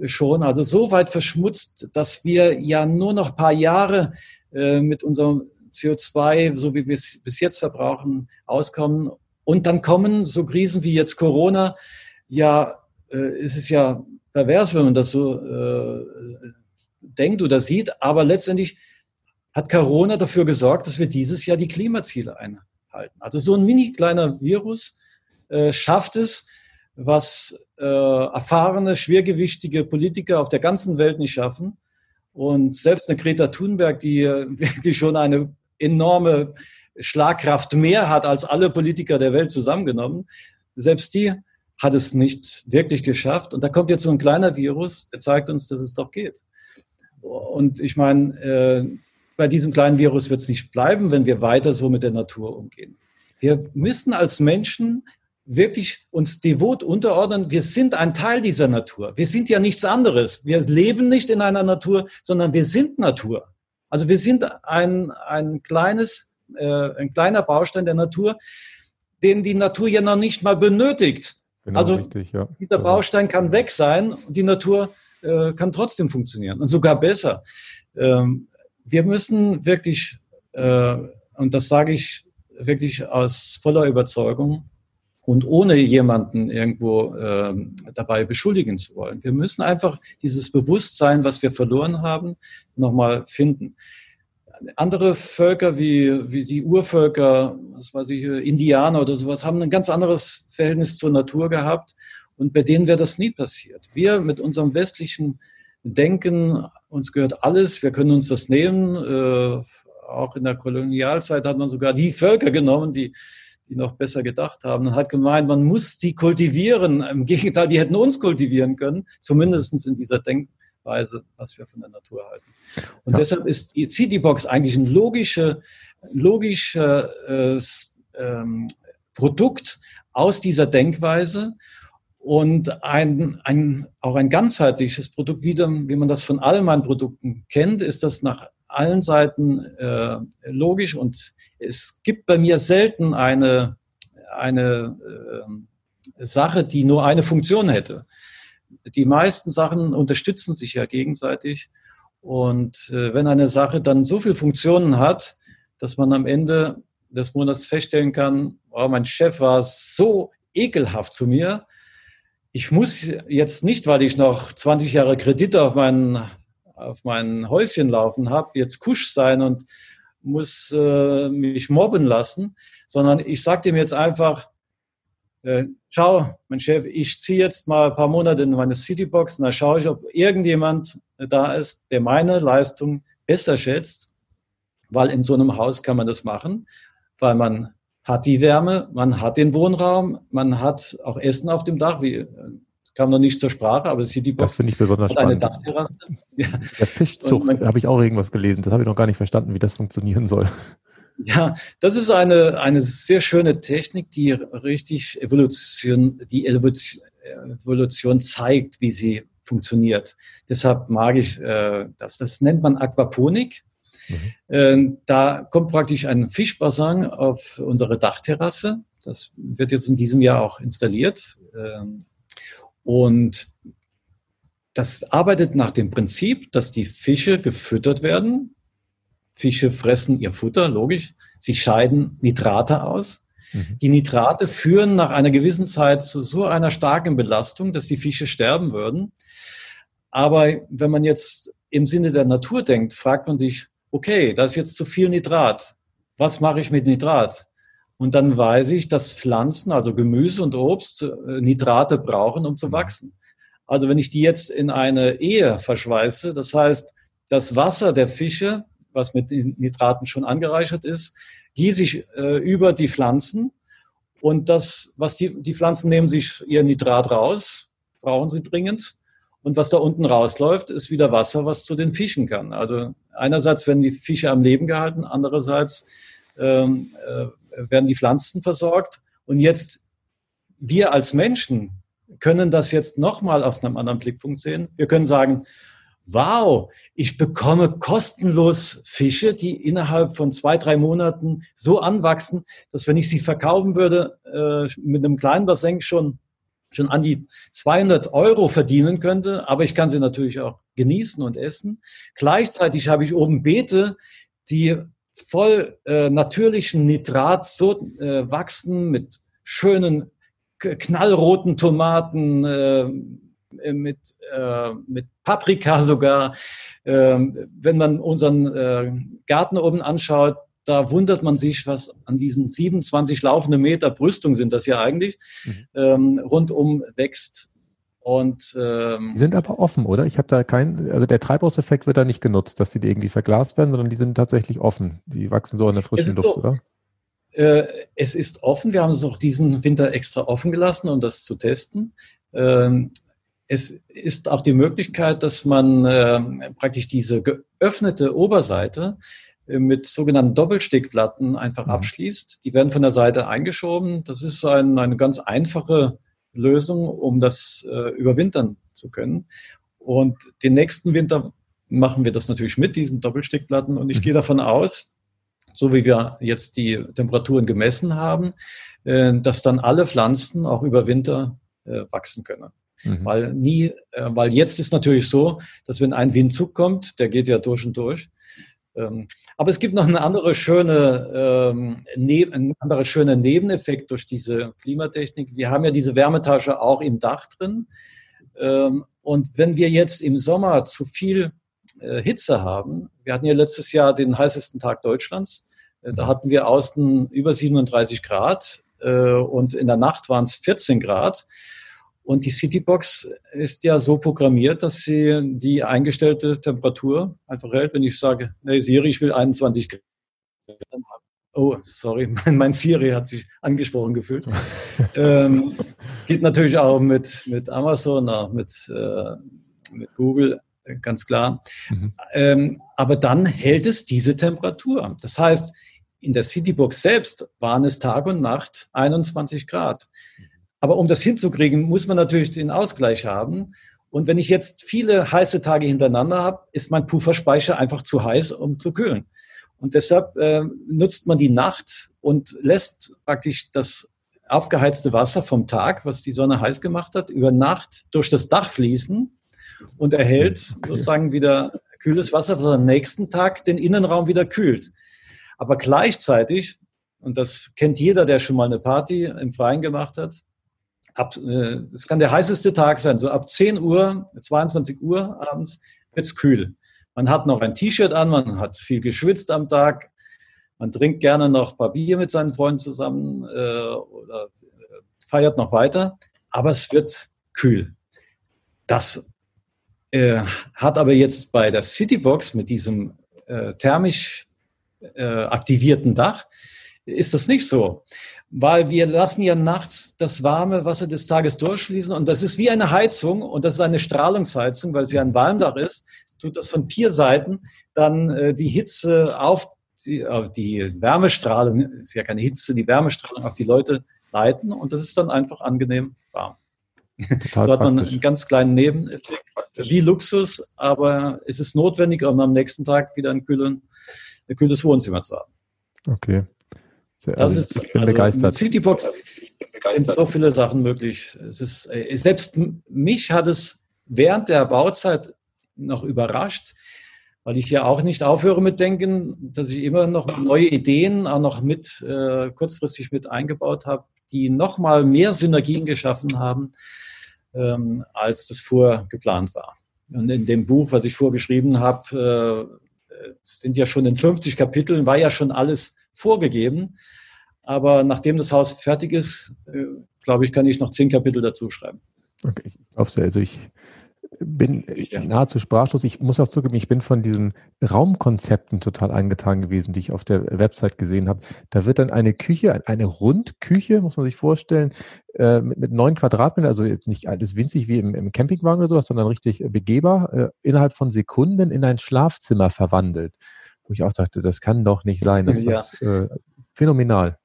schon, also so weit verschmutzt, dass wir ja nur noch paar Jahre äh, mit unserem CO2, so wie wir es bis jetzt verbrauchen, auskommen. Und dann kommen so Krisen wie jetzt Corona, ja, äh, ist es ja pervers, wenn man das so äh, denkt oder sieht, aber letztendlich hat Corona dafür gesorgt, dass wir dieses Jahr die Klimaziele einhalten. Also so ein mini kleiner Virus äh, schafft es, was äh, erfahrene, schwergewichtige Politiker auf der ganzen Welt nicht schaffen. Und selbst eine Greta Thunberg, die wirklich schon eine enorme Schlagkraft mehr hat als alle Politiker der Welt zusammengenommen, selbst die hat es nicht wirklich geschafft. Und da kommt jetzt so ein kleiner Virus, der zeigt uns, dass es doch geht. Und ich meine, äh, bei diesem kleinen Virus wird es nicht bleiben, wenn wir weiter so mit der Natur umgehen. Wir müssen als Menschen wirklich uns devot unterordnen. Wir sind ein Teil dieser Natur. Wir sind ja nichts anderes. Wir leben nicht in einer Natur, sondern wir sind Natur. Also wir sind ein, ein kleines, äh, ein kleiner Baustein der Natur, den die Natur ja noch nicht mal benötigt. Genau, also richtig, ja. dieser Baustein kann weg sein und die Natur äh, kann trotzdem funktionieren und sogar besser. Ähm, wir müssen wirklich, äh, und das sage ich wirklich aus voller Überzeugung und ohne jemanden irgendwo äh, dabei beschuldigen zu wollen. Wir müssen einfach dieses Bewusstsein, was wir verloren haben, nochmal finden andere Völker wie, wie die Urvölker, was weiß ich, Indianer oder sowas, haben ein ganz anderes Verhältnis zur Natur gehabt und bei denen wäre das nie passiert. Wir mit unserem westlichen Denken, uns gehört alles, wir können uns das nehmen. Äh, auch in der Kolonialzeit hat man sogar die Völker genommen, die, die noch besser gedacht haben und hat gemeint, man muss die kultivieren. Im Gegenteil, die hätten uns kultivieren können, zumindest in dieser Denk Weise, was wir von der Natur halten. Und ja. deshalb ist die CD-Box eigentlich ein logischer, logisches ähm, Produkt aus dieser Denkweise und ein, ein, auch ein ganzheitliches Produkt, wie, wie man das von all meinen Produkten kennt, ist das nach allen Seiten äh, logisch und es gibt bei mir selten eine, eine äh, Sache, die nur eine Funktion hätte die meisten Sachen unterstützen sich ja gegenseitig. Und äh, wenn eine Sache dann so viele Funktionen hat, dass man am Ende des Monats feststellen kann, oh, mein Chef war so ekelhaft zu mir. Ich muss jetzt nicht, weil ich noch 20 Jahre Kredite auf mein, auf mein Häuschen laufen habe, jetzt kusch sein und muss äh, mich mobben lassen, sondern ich sage dem jetzt einfach, äh, schau, mein Chef, ich ziehe jetzt mal ein paar Monate in meine Citybox und da schaue ich, ob irgendjemand da ist, der meine Leistung besser schätzt, weil in so einem Haus kann man das machen, weil man hat die Wärme, man hat den Wohnraum, man hat auch Essen auf dem Dach, wie kam noch nicht zur Sprache, aber Citybox das finde ich besonders spannend. eine Dachterrasse. Ja. Der Fischzucht habe ich auch irgendwas gelesen, das habe ich noch gar nicht verstanden, wie das funktionieren soll. Ja, das ist eine, eine sehr schöne Technik, die richtig Evolution, die Evolution zeigt, wie sie funktioniert. Deshalb mag ich äh, das. Das nennt man Aquaponik. Mhm. Äh, da kommt praktisch ein Fischbassin auf unsere Dachterrasse. Das wird jetzt in diesem Jahr auch installiert. Ähm, und das arbeitet nach dem Prinzip, dass die Fische gefüttert werden Fische fressen ihr Futter, logisch. Sie scheiden Nitrate aus. Mhm. Die Nitrate führen nach einer gewissen Zeit zu so einer starken Belastung, dass die Fische sterben würden. Aber wenn man jetzt im Sinne der Natur denkt, fragt man sich, okay, da ist jetzt zu viel Nitrat. Was mache ich mit Nitrat? Und dann weiß ich, dass Pflanzen, also Gemüse und Obst, äh, Nitrate brauchen, um zu mhm. wachsen. Also wenn ich die jetzt in eine Ehe verschweiße, das heißt, das Wasser der Fische was mit Nitraten schon angereichert ist, gieße ich äh, über die Pflanzen und das, was die, die Pflanzen nehmen sich ihr Nitrat raus, brauchen sie dringend. Und was da unten rausläuft, ist wieder Wasser, was zu den Fischen kann. Also einerseits werden die Fische am Leben gehalten, andererseits ähm, äh, werden die Pflanzen versorgt. Und jetzt wir als Menschen können das jetzt nochmal aus einem anderen Blickpunkt sehen. Wir können sagen, wow, ich bekomme kostenlos Fische, die innerhalb von zwei, drei Monaten so anwachsen, dass wenn ich sie verkaufen würde, äh, mit einem kleinen Bassin schon schon an die 200 Euro verdienen könnte, aber ich kann sie natürlich auch genießen und essen. Gleichzeitig habe ich oben Beete, die voll äh, natürlichen Nitrat so äh, wachsen mit schönen knallroten Tomaten, äh, mit, äh, mit Paprika sogar. Ähm, wenn man unseren äh, Garten oben anschaut, da wundert man sich, was an diesen 27 laufende Meter Brüstung sind das ja eigentlich, mhm. ähm, rundum wächst. Und, ähm, die sind aber offen, oder? Ich habe da keinen, also der Treibhauseffekt wird da nicht genutzt, dass die irgendwie verglast werden, sondern die sind tatsächlich offen. Die wachsen so in der frischen Luft, so, oder? Äh, es ist offen. Wir haben es auch diesen Winter extra offen gelassen, um das zu testen. Ähm, es ist auch die Möglichkeit, dass man äh, praktisch diese geöffnete Oberseite äh, mit sogenannten Doppelstickplatten einfach mhm. abschließt. Die werden von der Seite eingeschoben. Das ist ein, eine ganz einfache Lösung, um das äh, überwintern zu können. Und den nächsten Winter machen wir das natürlich mit diesen Doppelstickplatten. Und ich mhm. gehe davon aus, so wie wir jetzt die Temperaturen gemessen haben, äh, dass dann alle Pflanzen auch über Winter äh, wachsen können. Mhm. Weil nie, äh, weil jetzt ist natürlich so, dass wenn ein Windzug kommt, der geht ja durch und durch. Ähm, aber es gibt noch eine andere schöne, ähm, ne, ein anderer schöner Nebeneffekt durch diese Klimatechnik. Wir haben ja diese Wärmetasche auch im Dach drin. Ähm, und wenn wir jetzt im Sommer zu viel äh, Hitze haben, wir hatten ja letztes Jahr den heißesten Tag Deutschlands, äh, da mhm. hatten wir außen über 37 Grad äh, und in der Nacht waren es 14 Grad. Und die Citybox ist ja so programmiert, dass sie die eingestellte Temperatur einfach hält. Wenn ich sage, hey Siri, ich will 21 Grad. Oh, sorry, mein, mein Siri hat sich angesprochen gefühlt. ähm, geht natürlich auch mit, mit Amazon, auch mit, äh, mit Google, ganz klar. Mhm. Ähm, aber dann hält es diese Temperatur. Das heißt, in der Citybox selbst waren es Tag und Nacht 21 Grad. Aber um das hinzukriegen, muss man natürlich den Ausgleich haben. Und wenn ich jetzt viele heiße Tage hintereinander habe, ist mein Pufferspeicher einfach zu heiß, um zu kühlen. Und deshalb äh, nutzt man die Nacht und lässt praktisch das aufgeheizte Wasser vom Tag, was die Sonne heiß gemacht hat, über Nacht durch das Dach fließen und erhält sozusagen wieder kühles Wasser, was am nächsten Tag den Innenraum wieder kühlt. Aber gleichzeitig, und das kennt jeder, der schon mal eine Party im Freien gemacht hat, ab, äh, es kann der heißeste Tag sein, so ab 10 Uhr, 22 Uhr abends wird es kühl. Man hat noch ein T-Shirt an, man hat viel geschwitzt am Tag, man trinkt gerne noch ein paar Bier mit seinen Freunden zusammen äh, oder äh, feiert noch weiter, aber es wird kühl. Das äh, hat aber jetzt bei der Citybox mit diesem äh, thermisch äh, aktivierten Dach, ist das nicht so weil wir lassen ja nachts das warme Wasser des Tages durchfließen und das ist wie eine Heizung und das ist eine Strahlungsheizung, weil sie ein Walmdach ist, tut das von vier Seiten dann äh, die Hitze auf die, auf die Wärmestrahlung, ist ja keine Hitze, die Wärmestrahlung auf die Leute leiten und das ist dann einfach angenehm warm. Total so hat man praktisch. einen ganz kleinen Nebeneffekt, wie Luxus, aber es ist notwendig, um am nächsten Tag wieder ein, kühlen, ein kühles Wohnzimmer zu haben. Okay. Sehr, das also ist, ich bin also begeistert. Mit Citybox sind so viele Sachen möglich. Es ist, äh, selbst mich hat es während der Bauzeit noch überrascht, weil ich ja auch nicht aufhöre mit Denken, dass ich immer noch neue Ideen auch noch mit äh, kurzfristig mit eingebaut habe, die nochmal mehr Synergien geschaffen haben, ähm, als das vorher geplant war. Und in dem Buch, was ich vorgeschrieben habe, äh, sind ja schon in 50 Kapiteln, war ja schon alles vorgegeben. Aber nachdem das Haus fertig ist, äh, glaube ich, kann ich noch zehn Kapitel dazu schreiben. Okay, ich glaube also ich bin ja. nahezu sprachlos. Ich muss auch zugeben, ich bin von diesen Raumkonzepten total eingetragen gewesen, die ich auf der Website gesehen habe. Da wird dann eine Küche, eine Rundküche, muss man sich vorstellen, äh, mit, mit neun Quadratmetern, also jetzt nicht alles winzig wie im, im Campingwagen oder sowas, sondern richtig begehbar, äh, innerhalb von Sekunden in ein Schlafzimmer verwandelt wo ich auch dachte, das kann doch nicht sein. Das ja. ist äh, phänomenal.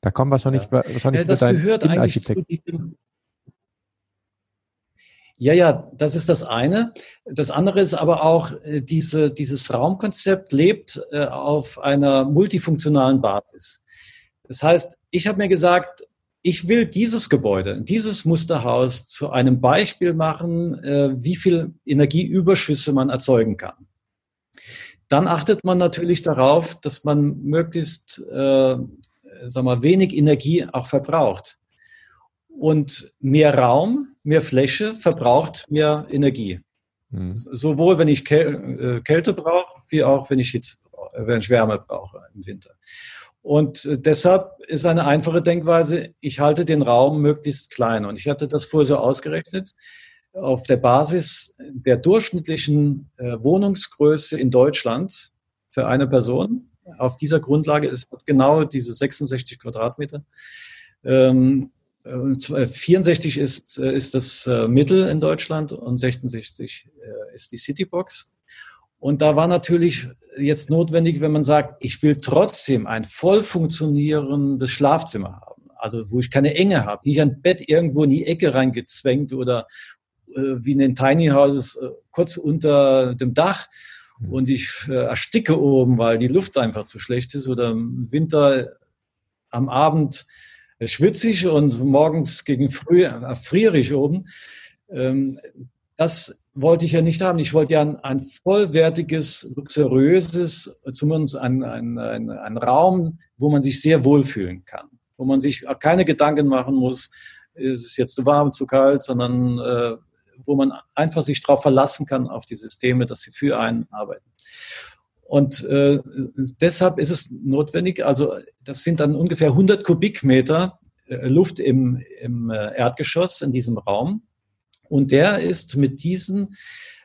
Da kommen wahrscheinlich, ja. wahrscheinlich ja, das gehört eigentlich zu diesem, ja, ja, das ist das eine. Das andere ist aber auch, äh, diese, dieses Raumkonzept lebt äh, auf einer multifunktionalen Basis. Das heißt, ich habe mir gesagt, ich will dieses Gebäude, dieses Musterhaus zu einem Beispiel machen, äh, wie viel Energieüberschüsse man erzeugen kann. Dann achtet man natürlich darauf, dass man möglichst, äh, sag mal, wenig Energie auch verbraucht. Und mehr Raum, mehr Fläche verbraucht mehr Energie. Mhm. Sowohl wenn ich äh, Kälte brauche, wie auch wenn ich, Hitze, wenn ich Wärme brauche im Winter. Und äh, deshalb ist eine einfache Denkweise, ich halte den Raum möglichst klein. Und ich hatte das vorher so ausgerechnet, auf der Basis der durchschnittlichen äh, Wohnungsgröße in Deutschland für eine Person. Auf dieser Grundlage ist genau diese 66 Quadratmeter. Ähm, 64 ist, ist das Mittel in Deutschland und 66 ist die Citybox. Und da war natürlich jetzt notwendig, wenn man sagt, ich will trotzdem ein voll funktionierendes Schlafzimmer haben, also wo ich keine Enge habe, nicht ein Bett irgendwo in die Ecke reingezwängt oder äh, wie in den Tiny Houses äh, kurz unter dem Dach mhm. und ich äh, ersticke oben, weil die Luft einfach zu schlecht ist oder im Winter am Abend schwitzig und morgens gegen früh erfriere ich oben. Ähm, das wollte ich ja nicht haben. Ich wollte ja ein, ein vollwertiges, luxuriöses, zumindest ein, ein, ein, ein Raum, wo man sich sehr wohlfühlen kann, wo man sich auch keine Gedanken machen muss, ist es jetzt zu warm, zu kalt, sondern äh, wo man einfach sich darauf verlassen kann, auf die Systeme, dass sie für einen arbeiten. Und äh, deshalb ist es notwendig, also das sind dann ungefähr 100 Kubikmeter äh, Luft im, im äh, Erdgeschoss in diesem Raum. Und der ist mit diesen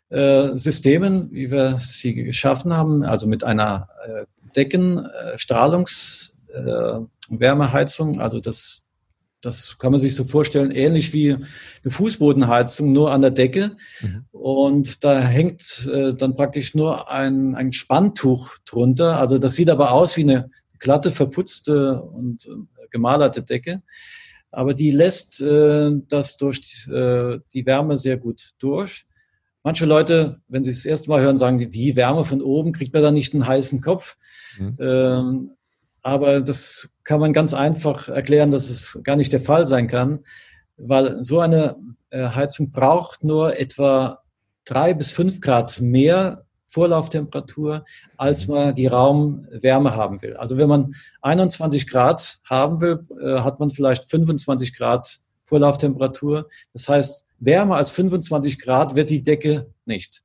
äh, Systemen, wie wir sie geschaffen haben, also mit einer äh, Deckenstrahlungswärmeheizung, äh, also das, das kann man sich so vorstellen, ähnlich wie eine Fußbodenheizung, nur an der Decke. Mhm. Und da hängt äh, dann praktisch nur ein, ein Spanntuch drunter. Also das sieht aber aus wie eine glatte, verputzte und äh, gemalerte Decke aber die lässt äh, das durch äh, die Wärme sehr gut durch. Manche Leute, wenn sie es das erste Mal hören, sagen, wie Wärme von oben, kriegt man da nicht einen heißen Kopf. Mhm. Ähm, aber das kann man ganz einfach erklären, dass es gar nicht der Fall sein kann, weil so eine äh, Heizung braucht nur etwa drei bis fünf Grad mehr Vorlauftemperatur, als mhm. man die Raumwärme haben will. Also wenn man 21 Grad haben will, äh, hat man vielleicht 25 Grad Vorlauftemperatur. Das heißt, wärmer als 25 Grad wird die Decke nicht.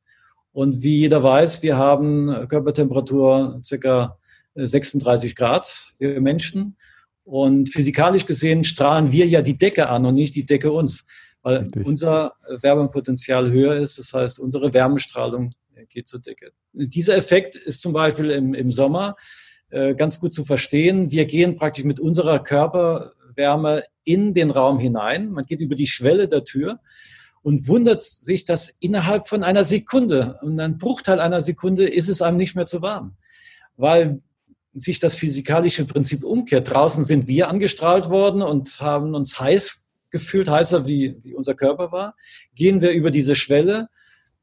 Und wie jeder weiß, wir haben Körpertemperatur circa 36 Grad, wir Menschen. Und physikalisch gesehen strahlen wir ja die Decke an und nicht die Decke uns, weil Richtig. unser Wärmepotenzial höher ist. Das heißt, unsere Wärmestrahlung geht zur Decke. Dieser Effekt ist zum Beispiel im, im Sommer äh, ganz gut zu verstehen. Wir gehen praktisch mit unserer Körperwärme in den Raum hinein. Man geht über die Schwelle der Tür und wundert sich, dass innerhalb von einer Sekunde, einem Bruchteil einer Sekunde, ist es einem nicht mehr zu warm. Weil sich das physikalische Prinzip umkehrt. Draußen sind wir angestrahlt worden und haben uns heiß gefühlt, heißer wie, wie unser Körper war. Gehen wir über diese Schwelle,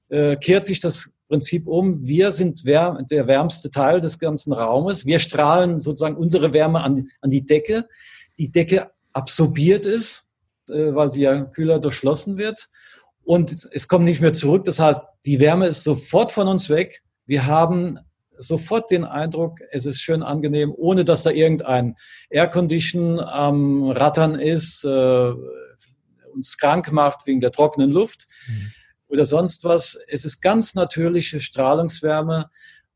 äh, kehrt sich das Prinzip um, wir sind wär der wärmste Teil des ganzen Raumes. Wir strahlen sozusagen unsere Wärme an, an die Decke. Die Decke absorbiert ist, äh, weil sie ja kühler durchschlossen wird. Und es kommt nicht mehr zurück. Das heißt, die Wärme ist sofort von uns weg. Wir haben sofort den Eindruck, es ist schön angenehm, ohne dass da irgendein Aircondition am Rattern ist, äh, uns krank macht wegen der trockenen Luft. Mhm oder sonst was. Es ist ganz natürliche Strahlungswärme.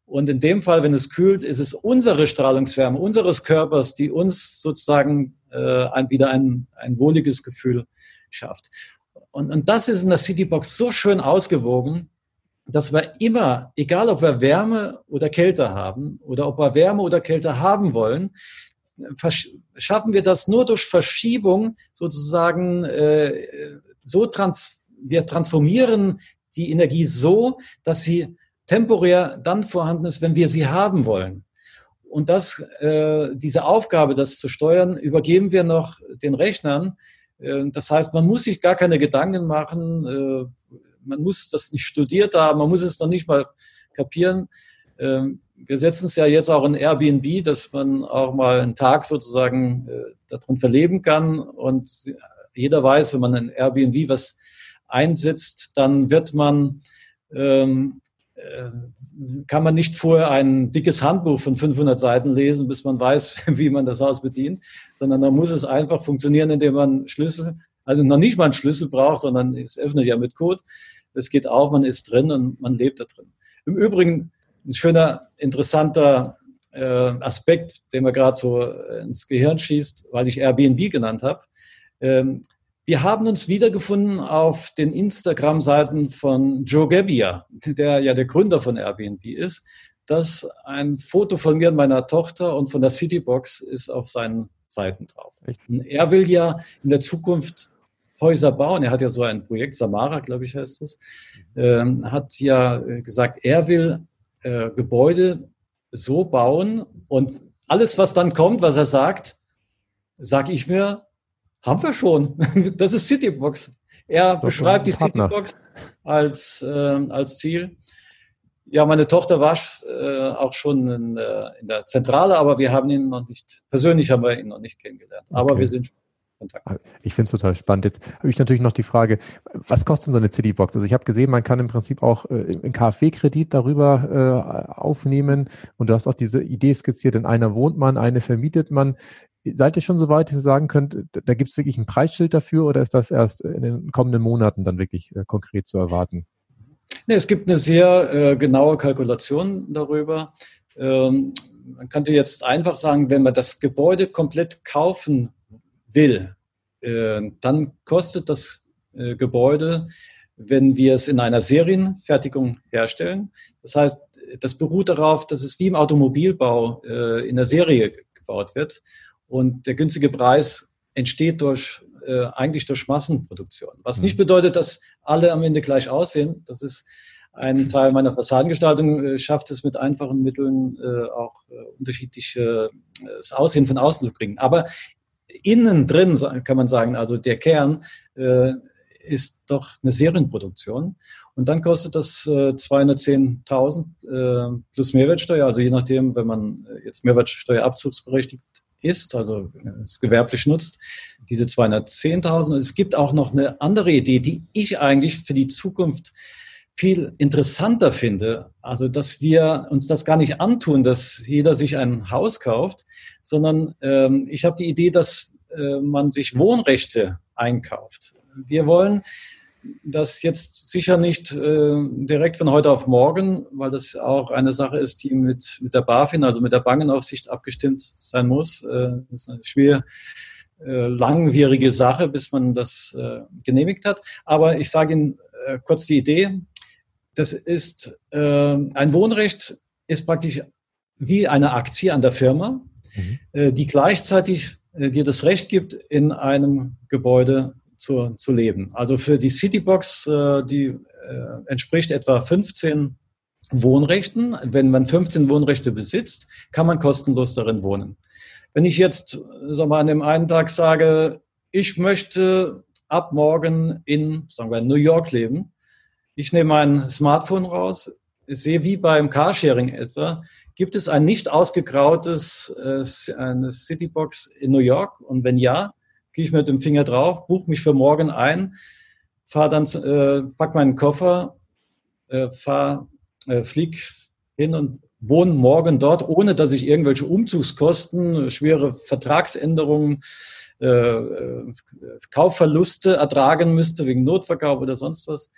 Und in dem Fall, wenn es kühlt, ist es unsere Strahlungswärme unseres Körpers, die uns sozusagen äh, ein, wieder ein, ein wohliges Gefühl schafft. Und, und das ist in der Citybox so schön ausgewogen, dass wir immer, egal ob wir Wärme oder Kälte haben oder ob wir Wärme oder Kälte haben wollen, schaffen wir das nur durch Verschiebung sozusagen äh, so trans wir transformieren die Energie so, dass sie temporär dann vorhanden ist, wenn wir sie haben wollen. Und das, äh, diese Aufgabe, das zu steuern, übergeben wir noch den Rechnern. Äh, das heißt, man muss sich gar keine Gedanken machen, äh, man muss das nicht studiert haben, man muss es noch nicht mal kapieren. Äh, wir setzen es ja jetzt auch in Airbnb, dass man auch mal einen Tag sozusagen äh, darin verleben kann. Und jeder weiß, wenn man in Airbnb was einsetzt, dann wird man, ähm, äh, kann man nicht vorher ein dickes Handbuch von 500 Seiten lesen, bis man weiß, wie man das Haus bedient, sondern da muss es einfach funktionieren, indem man Schlüssel also noch nicht mal einen Schlüssel braucht, sondern es öffnet ja mit Code. Es geht auf, man ist drin und man lebt da drin. Im Übrigen ein schöner, interessanter äh, Aspekt, der mir gerade so ins Gehirn schießt, weil ich Airbnb genannt habe. Ähm, wir haben uns wiedergefunden auf den Instagram-Seiten von Joe Gebbia, der ja der Gründer von Airbnb ist. Das ein Foto von mir und meiner Tochter und von der Citybox ist auf seinen Seiten drauf. Und er will ja in der Zukunft Häuser bauen. Er hat ja so ein Projekt, Samara, glaube ich, heißt es, ähm, hat ja gesagt, er will äh, Gebäude so bauen und alles, was dann kommt, was er sagt, sage ich mir, haben wir schon. Das ist Citybox. Er das beschreibt die Citybox als, äh, als Ziel. Ja, meine Tochter war äh, auch schon in, äh, in, der Zentrale, aber wir haben ihn noch nicht, persönlich haben wir ihn noch nicht kennengelernt. Aber okay. wir sind Kontakt. Ah, ich finde es total spannend. Jetzt habe ich natürlich noch die Frage, was kostet so eine Citybox? Also ich habe gesehen, man kann im Prinzip auch äh, einen KfW-Kredit darüber äh, aufnehmen und du hast auch diese Idee skizziert, in einer wohnt man, eine vermietet man. Seid ihr schon so weit, dass ihr sagen könnt, da gibt es wirklich ein Preisschild dafür oder ist das erst in den kommenden Monaten dann wirklich äh, konkret zu erwarten? Nee, es gibt eine sehr äh, genaue Kalkulation darüber. Ähm, man könnte jetzt einfach sagen, wenn man das Gebäude komplett kaufen will, äh, dann kostet das äh, Gebäude, wenn wir es in einer Serienfertigung herstellen. Das heißt, das beruht darauf, dass es wie im Automobilbau äh, in der Serie gebaut wird. Und der günstige Preis entsteht durch, eigentlich durch Massenproduktion. Was nicht mhm. bedeutet, dass alle am Ende gleich aussehen. Das ist ein Teil meiner Fassadengestaltung, schafft es mit einfachen Mitteln auch unterschiedliches Aussehen von außen zu kriegen. Aber innen drin kann man sagen, also der Kern äh, ist doch eine Serienproduktion. Und dann kostet das äh, 210.000 äh, plus Mehrwertsteuer, also je nachdem, wenn man jetzt Mehrwertsteuerabzugsberechtigt ist, also es gewerblich nutzt, diese 210.000. Es gibt auch noch eine andere Idee, die ich eigentlich für die Zukunft viel interessanter finde. Also, dass wir uns das gar nicht antun, dass jeder sich ein Haus kauft, sondern ähm, ich habe die Idee, dass äh, man sich Wohnrechte einkauft. Wir wollen das jetzt sicher nicht äh, direkt von heute auf morgen, weil das auch eine Sache ist, die mit, mit der BaFin, also mit der Bankenaufsicht abgestimmt sein muss. Äh, das ist eine schwer äh, langwierige Sache, bis man das äh, genehmigt hat. Aber ich sage Ihnen äh, kurz die Idee. Das ist äh, ein Wohnrecht ist praktisch wie eine Aktie an der Firma, mhm. die gleichzeitig dir das Recht gibt, in einem Gebäude zu, zu leben. Also für die Citybox, äh, die äh, entspricht etwa 15 Wohnrechten. Wenn man 15 Wohnrechte besitzt, kann man kostenlos darin wohnen. Wenn ich jetzt sag mal, an dem einen Tag sage, ich möchte ab morgen in, sagen wir, New York leben, ich nehme mein Smartphone raus, sehe wie beim Carsharing etwa, gibt es ein nicht ausgegrautes äh, eine Citybox in New York? Und wenn ja, gehe ich mit dem Finger drauf, buche mich für morgen ein, fahre dann, äh, pack meinen Koffer, äh, fahr, äh, flieg hin und wohne morgen dort, ohne dass ich irgendwelche Umzugskosten, schwere Vertragsänderungen, äh, äh Kaufverluste ertragen müsste wegen Notverkauf oder sonst was.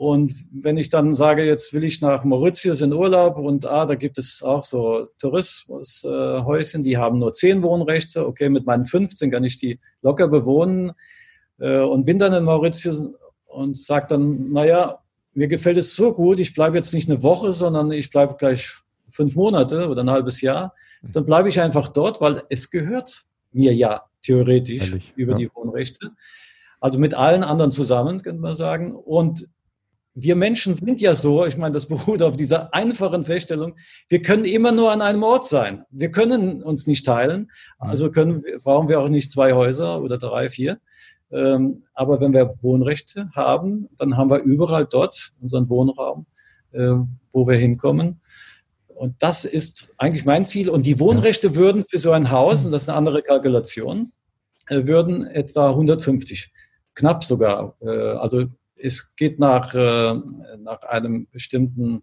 Und wenn ich dann sage, jetzt will ich nach Mauritius in Urlaub und ah, da gibt es auch so Tourismushäuschen, die haben nur zehn Wohnrechte. Okay, mit meinen 15 kann ich die locker bewohnen äh, und bin dann in Mauritius und sage dann, naja, mir gefällt es so gut, ich bleibe jetzt nicht eine Woche, sondern ich bleibe gleich fünf Monate oder ein halbes Jahr. Dann bleibe ich einfach dort, weil es gehört mir ja theoretisch Ehrlich, über ja. die Wohnrechte. Also mit allen anderen zusammen, könnte man sagen. Und wir Menschen sind ja so, ich meine, das beruht auf dieser einfachen Feststellung, wir können immer nur an einem Ort sein. Wir können uns nicht teilen, also können, brauchen wir auch nicht zwei Häuser oder drei, vier. Ähm, aber wenn wir Wohnrechte haben, dann haben wir überall dort unseren Wohnraum, äh, wo wir hinkommen. Und das ist eigentlich mein Ziel. Und die Wohnrechte würden für so ein Haus, und das ist eine andere Kalkulation, äh, würden etwa 150, knapp sogar, äh, also es geht nach, äh, nach einem bestimmten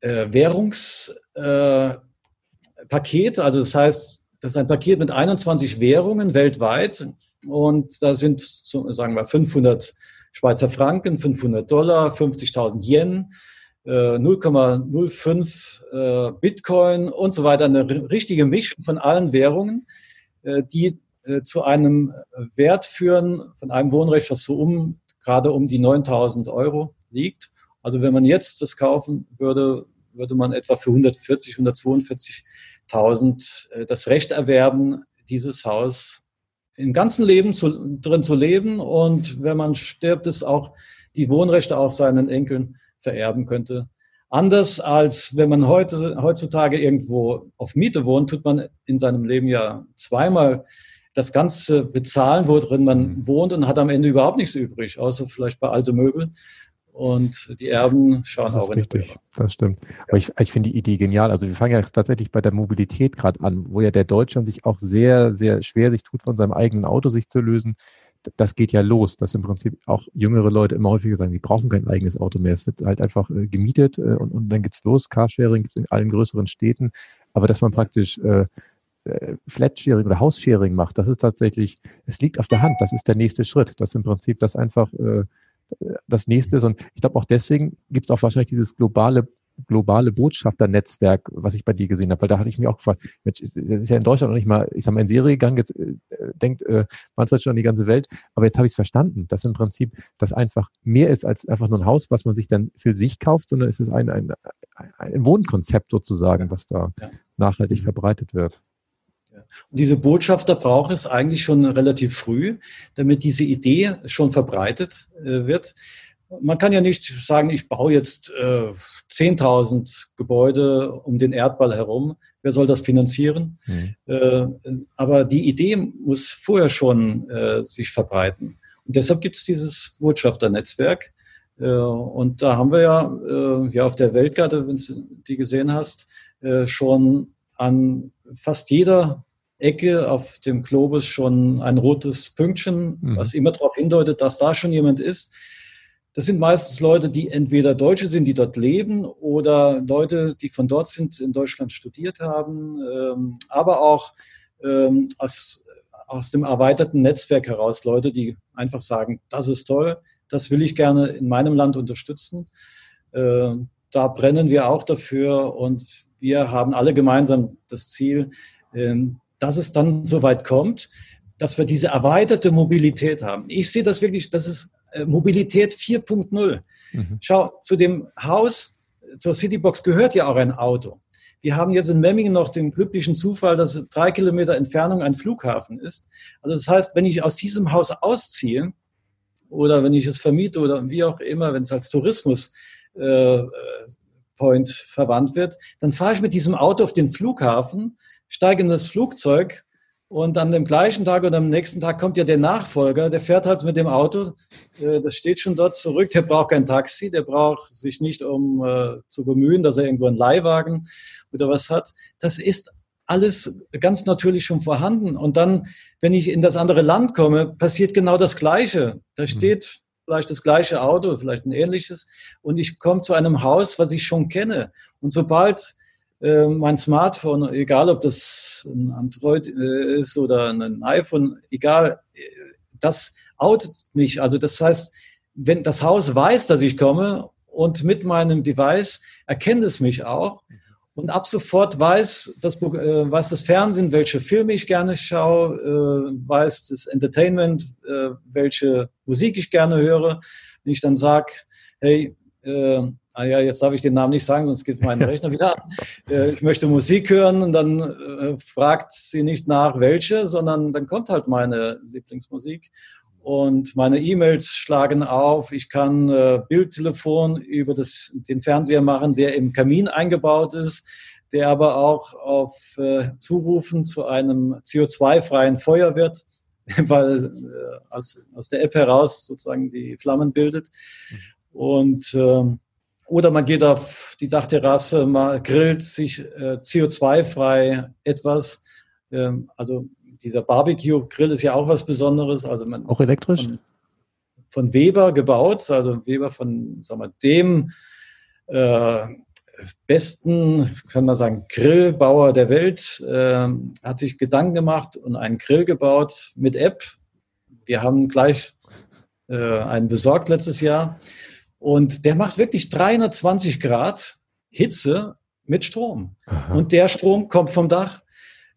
äh, Währungspaket. Äh, also das heißt, das ist ein Paket mit 21 Währungen weltweit und da sind, sagen wir, 500 Schweizer Franken, 500 Dollar, 50.000 Yen, 0,05 äh, äh, Bitcoin und so weiter. Eine richtige Mischung von allen Währungen, äh, die zu einem Wert führen von einem Wohnrecht, was so um, gerade um die 9000 Euro liegt. Also wenn man jetzt das kaufen würde, würde man etwa für 140, 142.000 das Recht erwerben, dieses Haus im ganzen Leben zu, drin zu leben und wenn man stirbt, ist auch die Wohnrechte auch seinen Enkeln vererben könnte. Anders als wenn man heute, heutzutage irgendwo auf Miete wohnt, tut man in seinem Leben ja zweimal das Ganze bezahlen, worin man mhm. wohnt und hat am Ende überhaupt nichts übrig, außer vielleicht bei alte Möbel. Und die Erben schauen das auch in richtig, Das stimmt. Aber ich, ich finde die Idee genial. Also wir fangen ja tatsächlich bei der Mobilität gerade an, wo ja der Deutschland sich auch sehr, sehr schwer sich tut, von seinem eigenen Auto sich zu lösen. Das geht ja los, dass im Prinzip auch jüngere Leute immer häufiger sagen, sie brauchen kein eigenes Auto mehr. Es wird halt einfach äh, gemietet äh, und, und dann geht's los. Carsharing gibt's in allen größeren Städten. Aber dass man praktisch äh, äh, Flatsharing oder Haussharing macht, das ist tatsächlich, es liegt auf der Hand. Das ist der nächste Schritt, dass im Prinzip das einfach äh, das nächste ist. Und ich glaube auch deswegen gibt es auch wahrscheinlich dieses globale globale Botschafternetzwerk, was ich bei dir gesehen habe, weil da hatte ich mir auch gefragt, Mensch, das ist ja in Deutschland noch nicht mal, ich sag mal, in Serie gegangen, jetzt äh, denkt äh, Manfred schon an die ganze Welt, aber jetzt habe ich es verstanden, dass im Prinzip das einfach mehr ist als einfach nur ein Haus, was man sich dann für sich kauft, sondern es ist ein, ein, ein Wohnkonzept sozusagen, was da ja. nachhaltig verbreitet wird. Und diese Botschafter braucht es eigentlich schon relativ früh, damit diese Idee schon verbreitet äh, wird. Man kann ja nicht sagen, ich baue jetzt äh, 10.000 Gebäude um den Erdball herum. Wer soll das finanzieren? Mhm. Äh, aber die Idee muss vorher schon äh, sich verbreiten. Und deshalb gibt es dieses Botschafternetzwerk. Äh, und da haben wir ja, äh, ja auf der Weltkarte, wenn du die gesehen hast, schon an fast jeder Ecke auf dem Globus schon ein rotes Pünktchen, mhm. was immer darauf hindeutet, dass da schon jemand ist. Das sind meistens Leute, die entweder Deutsche sind, die dort leben, oder Leute, die von dort sind, in Deutschland studiert haben, ähm, aber auch ähm, aus, aus dem erweiterten Netzwerk heraus Leute, die einfach sagen, das ist toll, das will ich gerne in meinem Land unterstützen. Äh, da brennen wir auch dafür und wir haben alle gemeinsam das Ziel, ähm, dass es dann so weit kommt, dass wir diese erweiterte Mobilität haben. Ich sehe das wirklich, das ist äh, Mobilität 4.0. Mhm. Schau, zu dem Haus, zur Citybox gehört ja auch ein Auto. Wir haben jetzt in Memmingen noch den glücklichen Zufall, dass drei Kilometer Entfernung ein Flughafen ist. Also das heißt, wenn ich aus diesem Haus ausziehe oder wenn ich es vermiete oder wie auch immer, wenn es als Tourismus äh, Point verwandt wird, dann fahre ich mit diesem Auto auf den Flughafen steige in das Flugzeug und an dem gleichen Tag oder am nächsten Tag kommt ja der Nachfolger, der fährt halt mit dem Auto, äh, das steht schon dort zurück, der braucht kein Taxi, der braucht sich nicht um äh, zu bemühen, dass er irgendwo einen Leihwagen oder was hat. Das ist alles ganz natürlich schon vorhanden. Und dann, wenn ich in das andere Land komme, passiert genau das Gleiche. Da mhm. steht vielleicht das gleiche Auto, vielleicht ein ähnliches, und ich komme zu einem Haus, was ich schon kenne. Und sobald äh, mein Smartphone, egal ob das ein Android äh, ist oder ein iPhone, egal, äh, das outet mich. Also das heißt, wenn das Haus weiß, dass ich komme und mit meinem Device erkennt es mich auch und ab sofort weiß das, äh, weiß das Fernsehen, welche Filme ich gerne schaue, äh, weiß das Entertainment, äh, welche Musik ich gerne höre. Wenn ich dann sage, hey, ah ja, jetzt darf ich den Namen nicht sagen, sonst geht mein Rechner wieder an. Äh, ich möchte Musik hören und dann äh, fragt sie nicht nach, welche, sondern dann kommt halt meine Lieblingsmusik. Und meine E-Mails schlagen auf. Ich kann äh, Bildtelefon über das, den Fernseher machen, der im Kamin eingebaut ist, der aber auch auf äh, Zurufen zu einem CO2-freien Feuer wird, weil äh, aus, aus der App heraus sozusagen die Flammen bildet. Mhm. Und ähm, oder man geht auf die Dachterrasse, mal grillt sich äh, CO2-frei etwas. Ähm, also dieser Barbecue-Grill ist ja auch was Besonderes. Also man auch elektrisch? Von, von Weber gebaut, also Weber von sagen wir, dem äh, besten, kann man sagen, Grillbauer der Welt äh, hat sich Gedanken gemacht und einen Grill gebaut mit App. Wir haben gleich äh, einen besorgt letztes Jahr. Und der macht wirklich 320 Grad Hitze mit Strom. Aha. Und der Strom kommt vom Dach.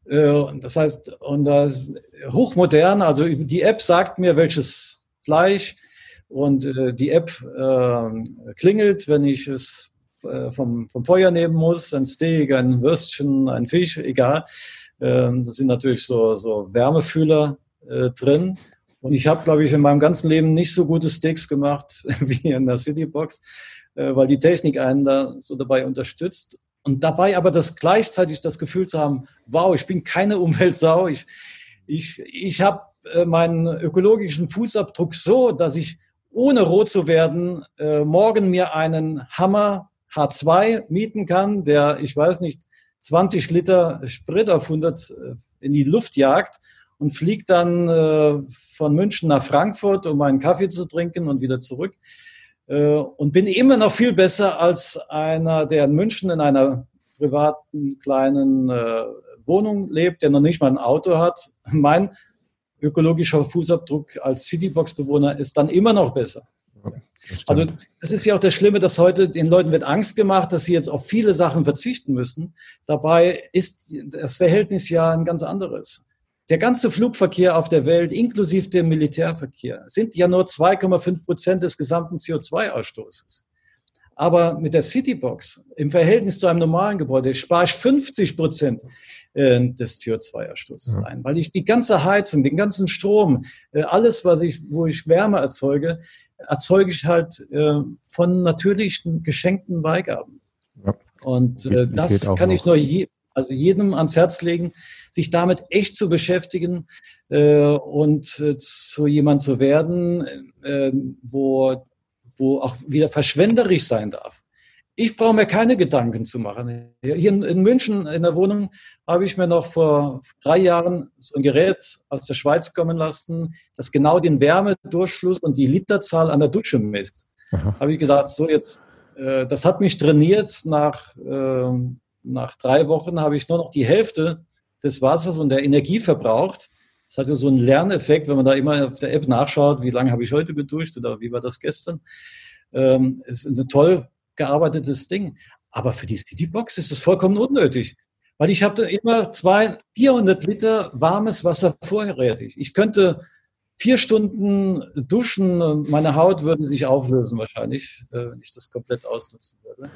Äh, das heißt, und das hochmodern, also die App sagt mir, welches Fleisch und äh, die App äh, klingelt, wenn ich es vom, vom Feuer nehmen muss, ein Steak, ein Würstchen, ein Fisch, egal. Ähm, das sind natürlich so, so Wärmefühler drin. Und ich habe, glaube ich, in meinem ganzen Leben nicht so gute Steaks gemacht wie in der Citybox, äh, weil die Technik einen da so dabei unterstützt. Und dabei aber das gleichzeitig das Gefühl zu haben, wow, ich bin keine Umweltsau, ich, ich, ich habe äh, meinen ökologischen Fußabdruck so, dass ich ohne rot zu werden äh, morgen mir einen Hammer H2 mieten kann, der, ich weiß nicht, 20 Liter Sprit auf 100 äh, in die Luft jagt und fliegt dann äh, von München nach Frankfurt, um einen Kaffee zu trinken und wieder zurück. Äh, und bin immer noch viel besser als einer, der in München in einer privaten kleinen äh, Wohnung lebt, der noch nicht mal ein Auto hat. Mein ökologischer Fußabdruck als Citybox-Bewohner ist dann immer noch besser. also das ist ja auch das Schlimme, dass heute den Leuten wird Angst gemacht, dass sie jetzt auf viele Sachen verzichten müssen. Dabei ist das Verhältnis ja ein ganz anderes. Der ganze Flugverkehr auf der Welt, inklusive dem Militärverkehr, sind ja nur 2,5 Prozent des gesamten CO2-Ausstoßes. Aber mit der Citybox im Verhältnis zu einem normalen Gebäude spare ich 50 Prozent äh, des CO2-Ausstoßes ja. ein, weil ich die ganze Heizung, den ganzen Strom, äh, alles, was ich, wo ich Wärme erzeuge, erzeuge ich halt äh, von natürlichen geschenkten Beigaben. Ja. Und das kann ich nur je, also jedem ans Herz legen, sich damit echt zu beschäftigen äh, und äh, zu jemand zu werden, äh, wo, wo auch wieder verschwenderisch sein darf. Ich brauche mir keine Gedanken zu machen. Hier in, in München in der Wohnung habe ich mir noch vor drei Jahren so ein Gerät aus der Schweiz kommen lassen, das genau den Wärmedurchfluss und die Literzahl an der Dusche misst. Aha. Habe ich gedacht, so jetzt, äh, das hat mich trainiert. Nach, äh, nach drei Wochen habe ich nur noch die Hälfte des Wassers und der Energie verbraucht. Das hat ja so einen Lerneffekt, wenn man da immer auf der App nachschaut, wie lange habe ich heute geduscht oder wie war das gestern. Ähm, ist ein toll gearbeitetes Ding. Aber für die Citybox ist es vollkommen unnötig. Weil ich habe immer zwei, 400 Liter warmes Wasser vorrätig. Ich könnte vier Stunden duschen, meine Haut würde sich auflösen wahrscheinlich, äh, wenn ich das komplett ausnutzen würde.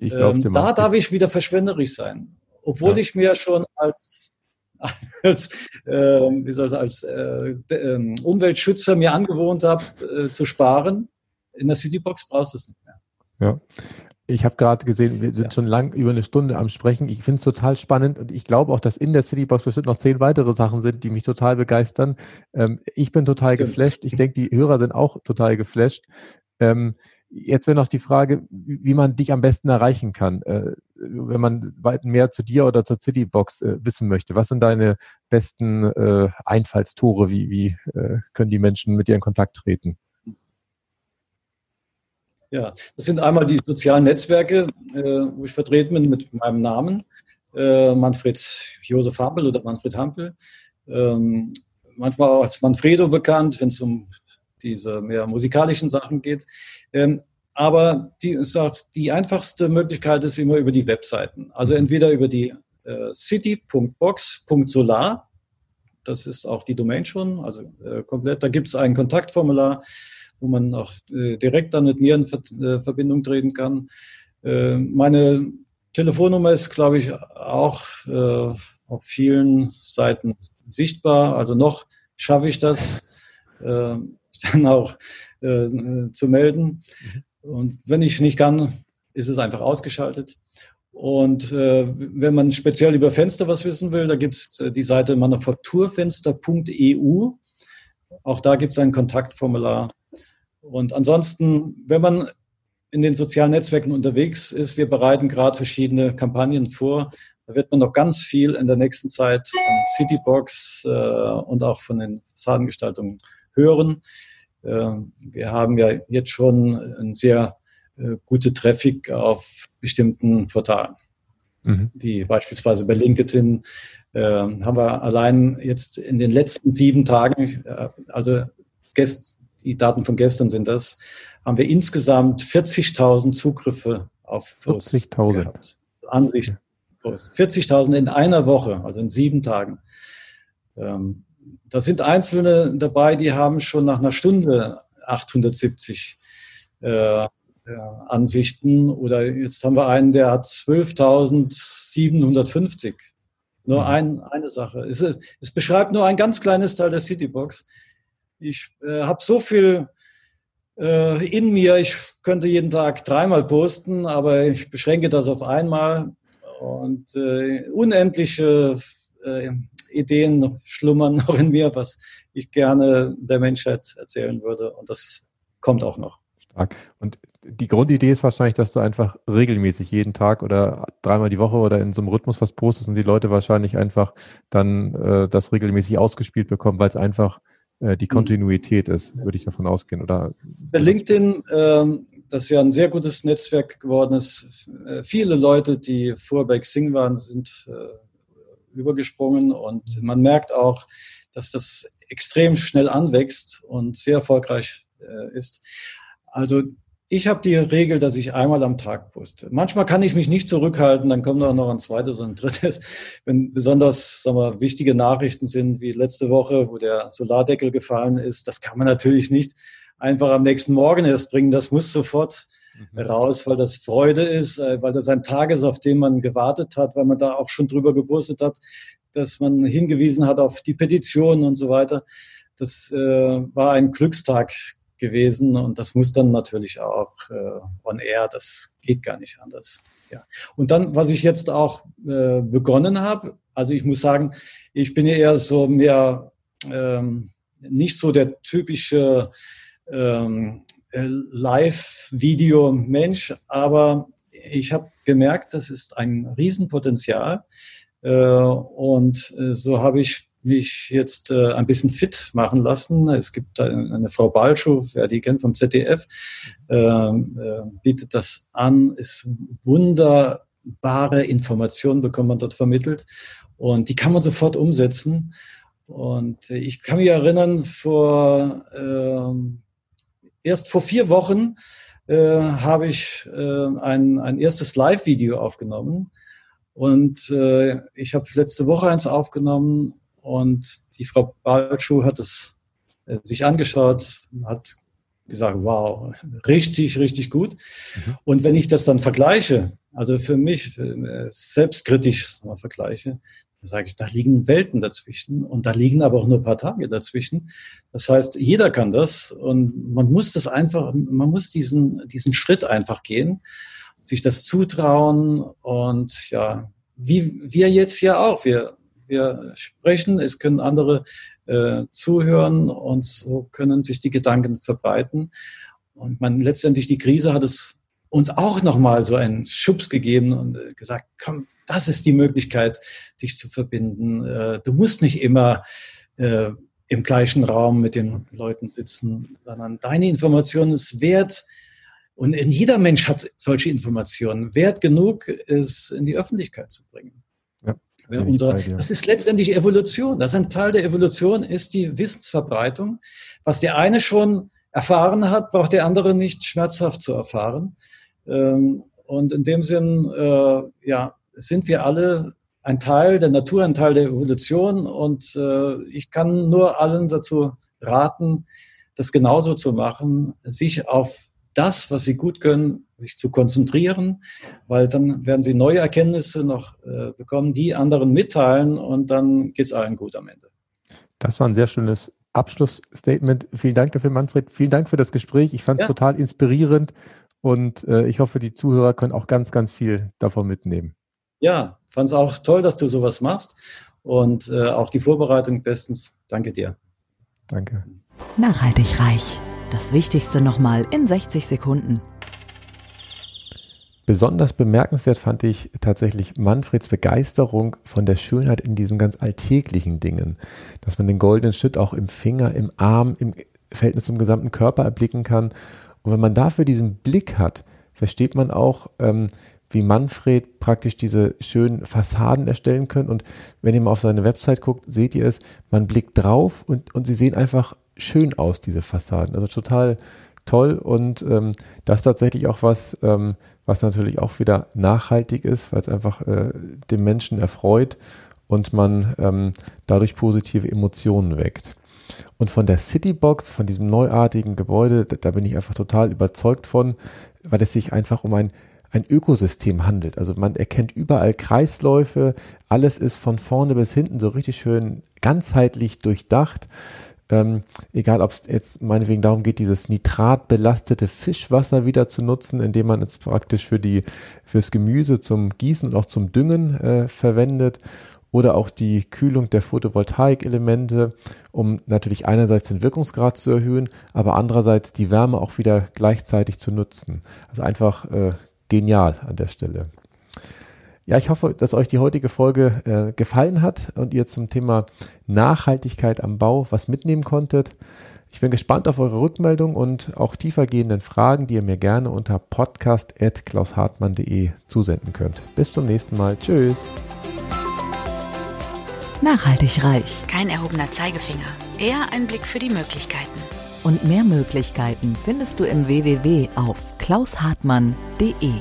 Ich glaub, ähm, da darf ich wieder verschwenderisch sein. Obwohl ja. ich mir schon als als, äh, wie soll als äh, Umweltschützer mir angewohnt habe, äh, zu sparen. In der Citybox brauchst du es nicht mehr. Ja. Ich habe gerade gesehen, wir sind ja. schon lang über eine Stunde am Sprechen. Ich finde es total spannend und ich glaube auch, dass in der Citybox bestimmt noch zehn weitere Sachen sind, die mich total begeistern. Ähm, ich bin total Stimmt. geflasht. Ich denke, die Hörer sind auch total geflasht. Ähm, Jetzt wäre noch die Frage, wie man dich am besten erreichen kann, äh, wenn man mehr zu dir oder zur Citybox äh, wissen möchte. Was sind deine besten äh, Einfallstore? Wie, wie können die Menschen mit dir in Kontakt treten? Ja, das sind einmal die sozialen Netzwerke, wo ich vertreten bin mit meinem Namen, Manfred Josef Hampel oder Manfred Hampel. Ähm, manchmal auch als Manfredo bekannt, wenn es um diese mehr musikalischen Sachen geht. Ähm, aber die, auch die einfachste Möglichkeit ist immer über die Webseiten. Also entweder über die äh, city.box.solar, das ist auch die Domain schon, also äh, komplett. Da gibt es ein Kontaktformular, wo man auch äh, direkt dann mit mir in Ver äh, Verbindung treten kann. Äh, meine Telefonnummer ist, glaube ich, auch äh, auf vielen Seiten sichtbar. Also noch schaffe ich das dann auch äh, zu melden. Und wenn ich nicht kann, ist es einfach ausgeschaltet. Und äh, wenn man speziell über Fenster was wissen will, da gibt es äh, die Seite manufakturfenster.eu. Auch da gibt es ein Kontaktformular. Und ansonsten, wenn man in den sozialen Netzwerken unterwegs ist, wir bereiten gerade verschiedene Kampagnen vor. Da wird man noch ganz viel in der nächsten Zeit von Citybox äh, und auch von den Fassadengestaltungen hören. Ähm, wir haben ja jetzt schon ein sehr äh, gute Traffic auf bestimmten Portalen. Mhm. Wie beispielsweise bei LinkedIn äh, haben wir allein jetzt in den letzten sieben Tagen, äh, also gest, die Daten von gestern sind das, haben wir insgesamt 40.000 Zugriffe auf Posts 40.000 Ansichten. 40.000 in einer Woche, also in sieben Tagen. Ähm, da sind Einzelne dabei, die haben schon nach einer Stunde 870 äh, äh, Ansichten. Oder jetzt haben wir einen, der hat 12.750. Nur mhm. ein, eine Sache. Es, es, beschreibt nur ein ganz kleines Teil der Citybox. Ich äh, habe so viel äh, in mir, ich könnte jeden Tag dreimal posten, aber ich beschränke das auf einmal. Und äh, unendliche äh, Ideen schlummern noch in mir, was ich gerne der Menschheit erzählen würde. Und das kommt auch noch. Stark. Und die Grundidee ist wahrscheinlich, dass du einfach regelmäßig jeden Tag oder dreimal die Woche oder in so einem Rhythmus was postest und die Leute wahrscheinlich einfach dann äh, das regelmäßig ausgespielt bekommen, weil es einfach äh, die mhm. Kontinuität ist, würde ich davon ausgehen. Oder LinkedIn, ähm, das ja ein sehr gutes Netzwerk geworden ist. Äh, viele Leute, die vorher bei Xing waren, sind äh, übergesprungen und man merkt auch, dass das extrem schnell anwächst und sehr erfolgreich äh, ist. Also ich habe die Regel, dass ich einmal am Tag poste. Manchmal kann ich mich nicht zurückhalten, dann kommt auch noch ein zweites und ein drittes. Wenn besonders sagen wir, wichtige Nachrichten sind, wie letzte Woche, wo der Solardeckel gefallen ist, das kann man natürlich nicht einfach am nächsten Morgen erst bringen. Das muss sofort mhm. raus, weil das Freude ist, äh, weil das ein Tag ist, auf den man gewartet hat, weil man da auch schon drüber gepostet hat, dass man hingewiesen hat auf die Petition und so weiter. Das äh, war ein Glückstag gewesen und das muss dann natürlich auch äh, on air, das geht gar nicht anders. Ja. Und dann, was ich jetzt auch äh, begonnen habe, also ich muss sagen, ich bin ja eher so mehr ähm, nicht so der typische ähm, Live-Video-Mensch, aber ich habe gemerkt, das ist ein Riesenpotenzial. Äh, und äh, so habe ich mich jetzt äh, ein bisschen fit machen lassen. Es gibt eine, Frau Balschow, wer die kennt vom ZDF, ähm, äh, bietet das an, ist wunderbare Informationen bekommt man dort vermittelt und die kann man sofort umsetzen. Und ich kann mich erinnern, vor äh, erst vor vier Wochen äh, habe ich äh, ein, ein erstes Live-Video aufgenommen. Und äh, ich habe letzte Woche eins aufgenommen und die Frau Balschuh hat es äh, sich angeschaut, hat gesagt, wow, richtig, richtig gut. Mhm. Und wenn ich das dann vergleiche, also für mich äh, selbstkritisch vergleiche, dann sage ich, da liegen Welten dazwischen und da liegen aber auch nur ein paar Tage dazwischen. Das heißt, jeder kann das und man muss das einfach, man muss diesen, diesen Schritt einfach gehen, sich das zutrauen und ja, wie wir jetzt ja auch, wir wir sprechen, es können andere äh, zuhören und so können sich die Gedanken verbreiten. Und man letztendlich die Krise hat es uns auch nochmal so einen Schubs gegeben und äh, gesagt, komm, das ist die Möglichkeit, dich zu verbinden. Äh, du musst nicht immer äh, im gleichen Raum mit den Leuten sitzen, sondern deine Information ist wert. Und jeder Mensch hat solche Informationen. Wert genug, es in die Öffentlichkeit zu bringen. Ja, unser, das ist letztendlich Evolution. Das ist ein Teil der Evolution, ist die Wissensverbreitung. Was der eine schon erfahren hat, braucht der andere nicht schmerzhaft zu erfahren. Ähm, und in dem Sinn, äh, ja, sind wir alle ein Teil der Natur, ein Teil der Evolution. Und äh, ich kann nur allen dazu raten, das genauso zu machen, sich auf das, was sie gut können, sich zu konzentrieren, weil dann werden sie neue Erkenntnisse noch äh, bekommen, die anderen mitteilen und dann geht es allen gut am Ende. Das war ein sehr schönes Abschlussstatement. Vielen Dank dafür, Manfred. Vielen Dank für das Gespräch. Ich fand es ja. total inspirierend und äh, ich hoffe, die Zuhörer können auch ganz, ganz viel davon mitnehmen. Ja, fand es auch toll, dass du sowas machst und äh, auch die Vorbereitung bestens. Danke dir. Danke. Nachhaltig reich. Das Wichtigste nochmal in 60 Sekunden. Besonders bemerkenswert fand ich tatsächlich Manfreds Begeisterung von der Schönheit in diesen ganz alltäglichen Dingen. Dass man den goldenen Schnitt auch im Finger, im Arm, im Verhältnis zum gesamten Körper erblicken kann. Und wenn man dafür diesen Blick hat, versteht man auch, ähm, wie Manfred praktisch diese schönen Fassaden erstellen können. Und wenn ihr mal auf seine Website guckt, seht ihr es, man blickt drauf und, und sie sehen einfach schön aus, diese Fassaden. Also total toll und ähm, das tatsächlich auch was, ähm, was natürlich auch wieder nachhaltig ist, weil es einfach äh, den Menschen erfreut und man ähm, dadurch positive Emotionen weckt. Und von der Citybox, von diesem neuartigen Gebäude, da, da bin ich einfach total überzeugt von, weil es sich einfach um ein ein Ökosystem handelt. Also man erkennt überall Kreisläufe, alles ist von vorne bis hinten so richtig schön ganzheitlich durchdacht. Ähm, egal, ob es jetzt meinetwegen darum geht, dieses nitratbelastete Fischwasser wieder zu nutzen, indem man es praktisch für die fürs Gemüse zum Gießen und auch zum Düngen äh, verwendet oder auch die Kühlung der Photovoltaikelemente, um natürlich einerseits den Wirkungsgrad zu erhöhen, aber andererseits die Wärme auch wieder gleichzeitig zu nutzen. Also einfach äh, genial an der Stelle. Ja, ich hoffe, dass euch die heutige Folge äh, gefallen hat und ihr zum Thema Nachhaltigkeit am Bau was mitnehmen konntet. Ich bin gespannt auf eure Rückmeldung und auch tiefergehenden Fragen, die ihr mir gerne unter podcast.klaushartmann.de zusenden könnt. Bis zum nächsten Mal. Tschüss. Nachhaltig reich. Kein erhobener Zeigefinger, eher ein Blick für die Möglichkeiten. Und mehr Möglichkeiten findest du im www auf klaushartmann.de.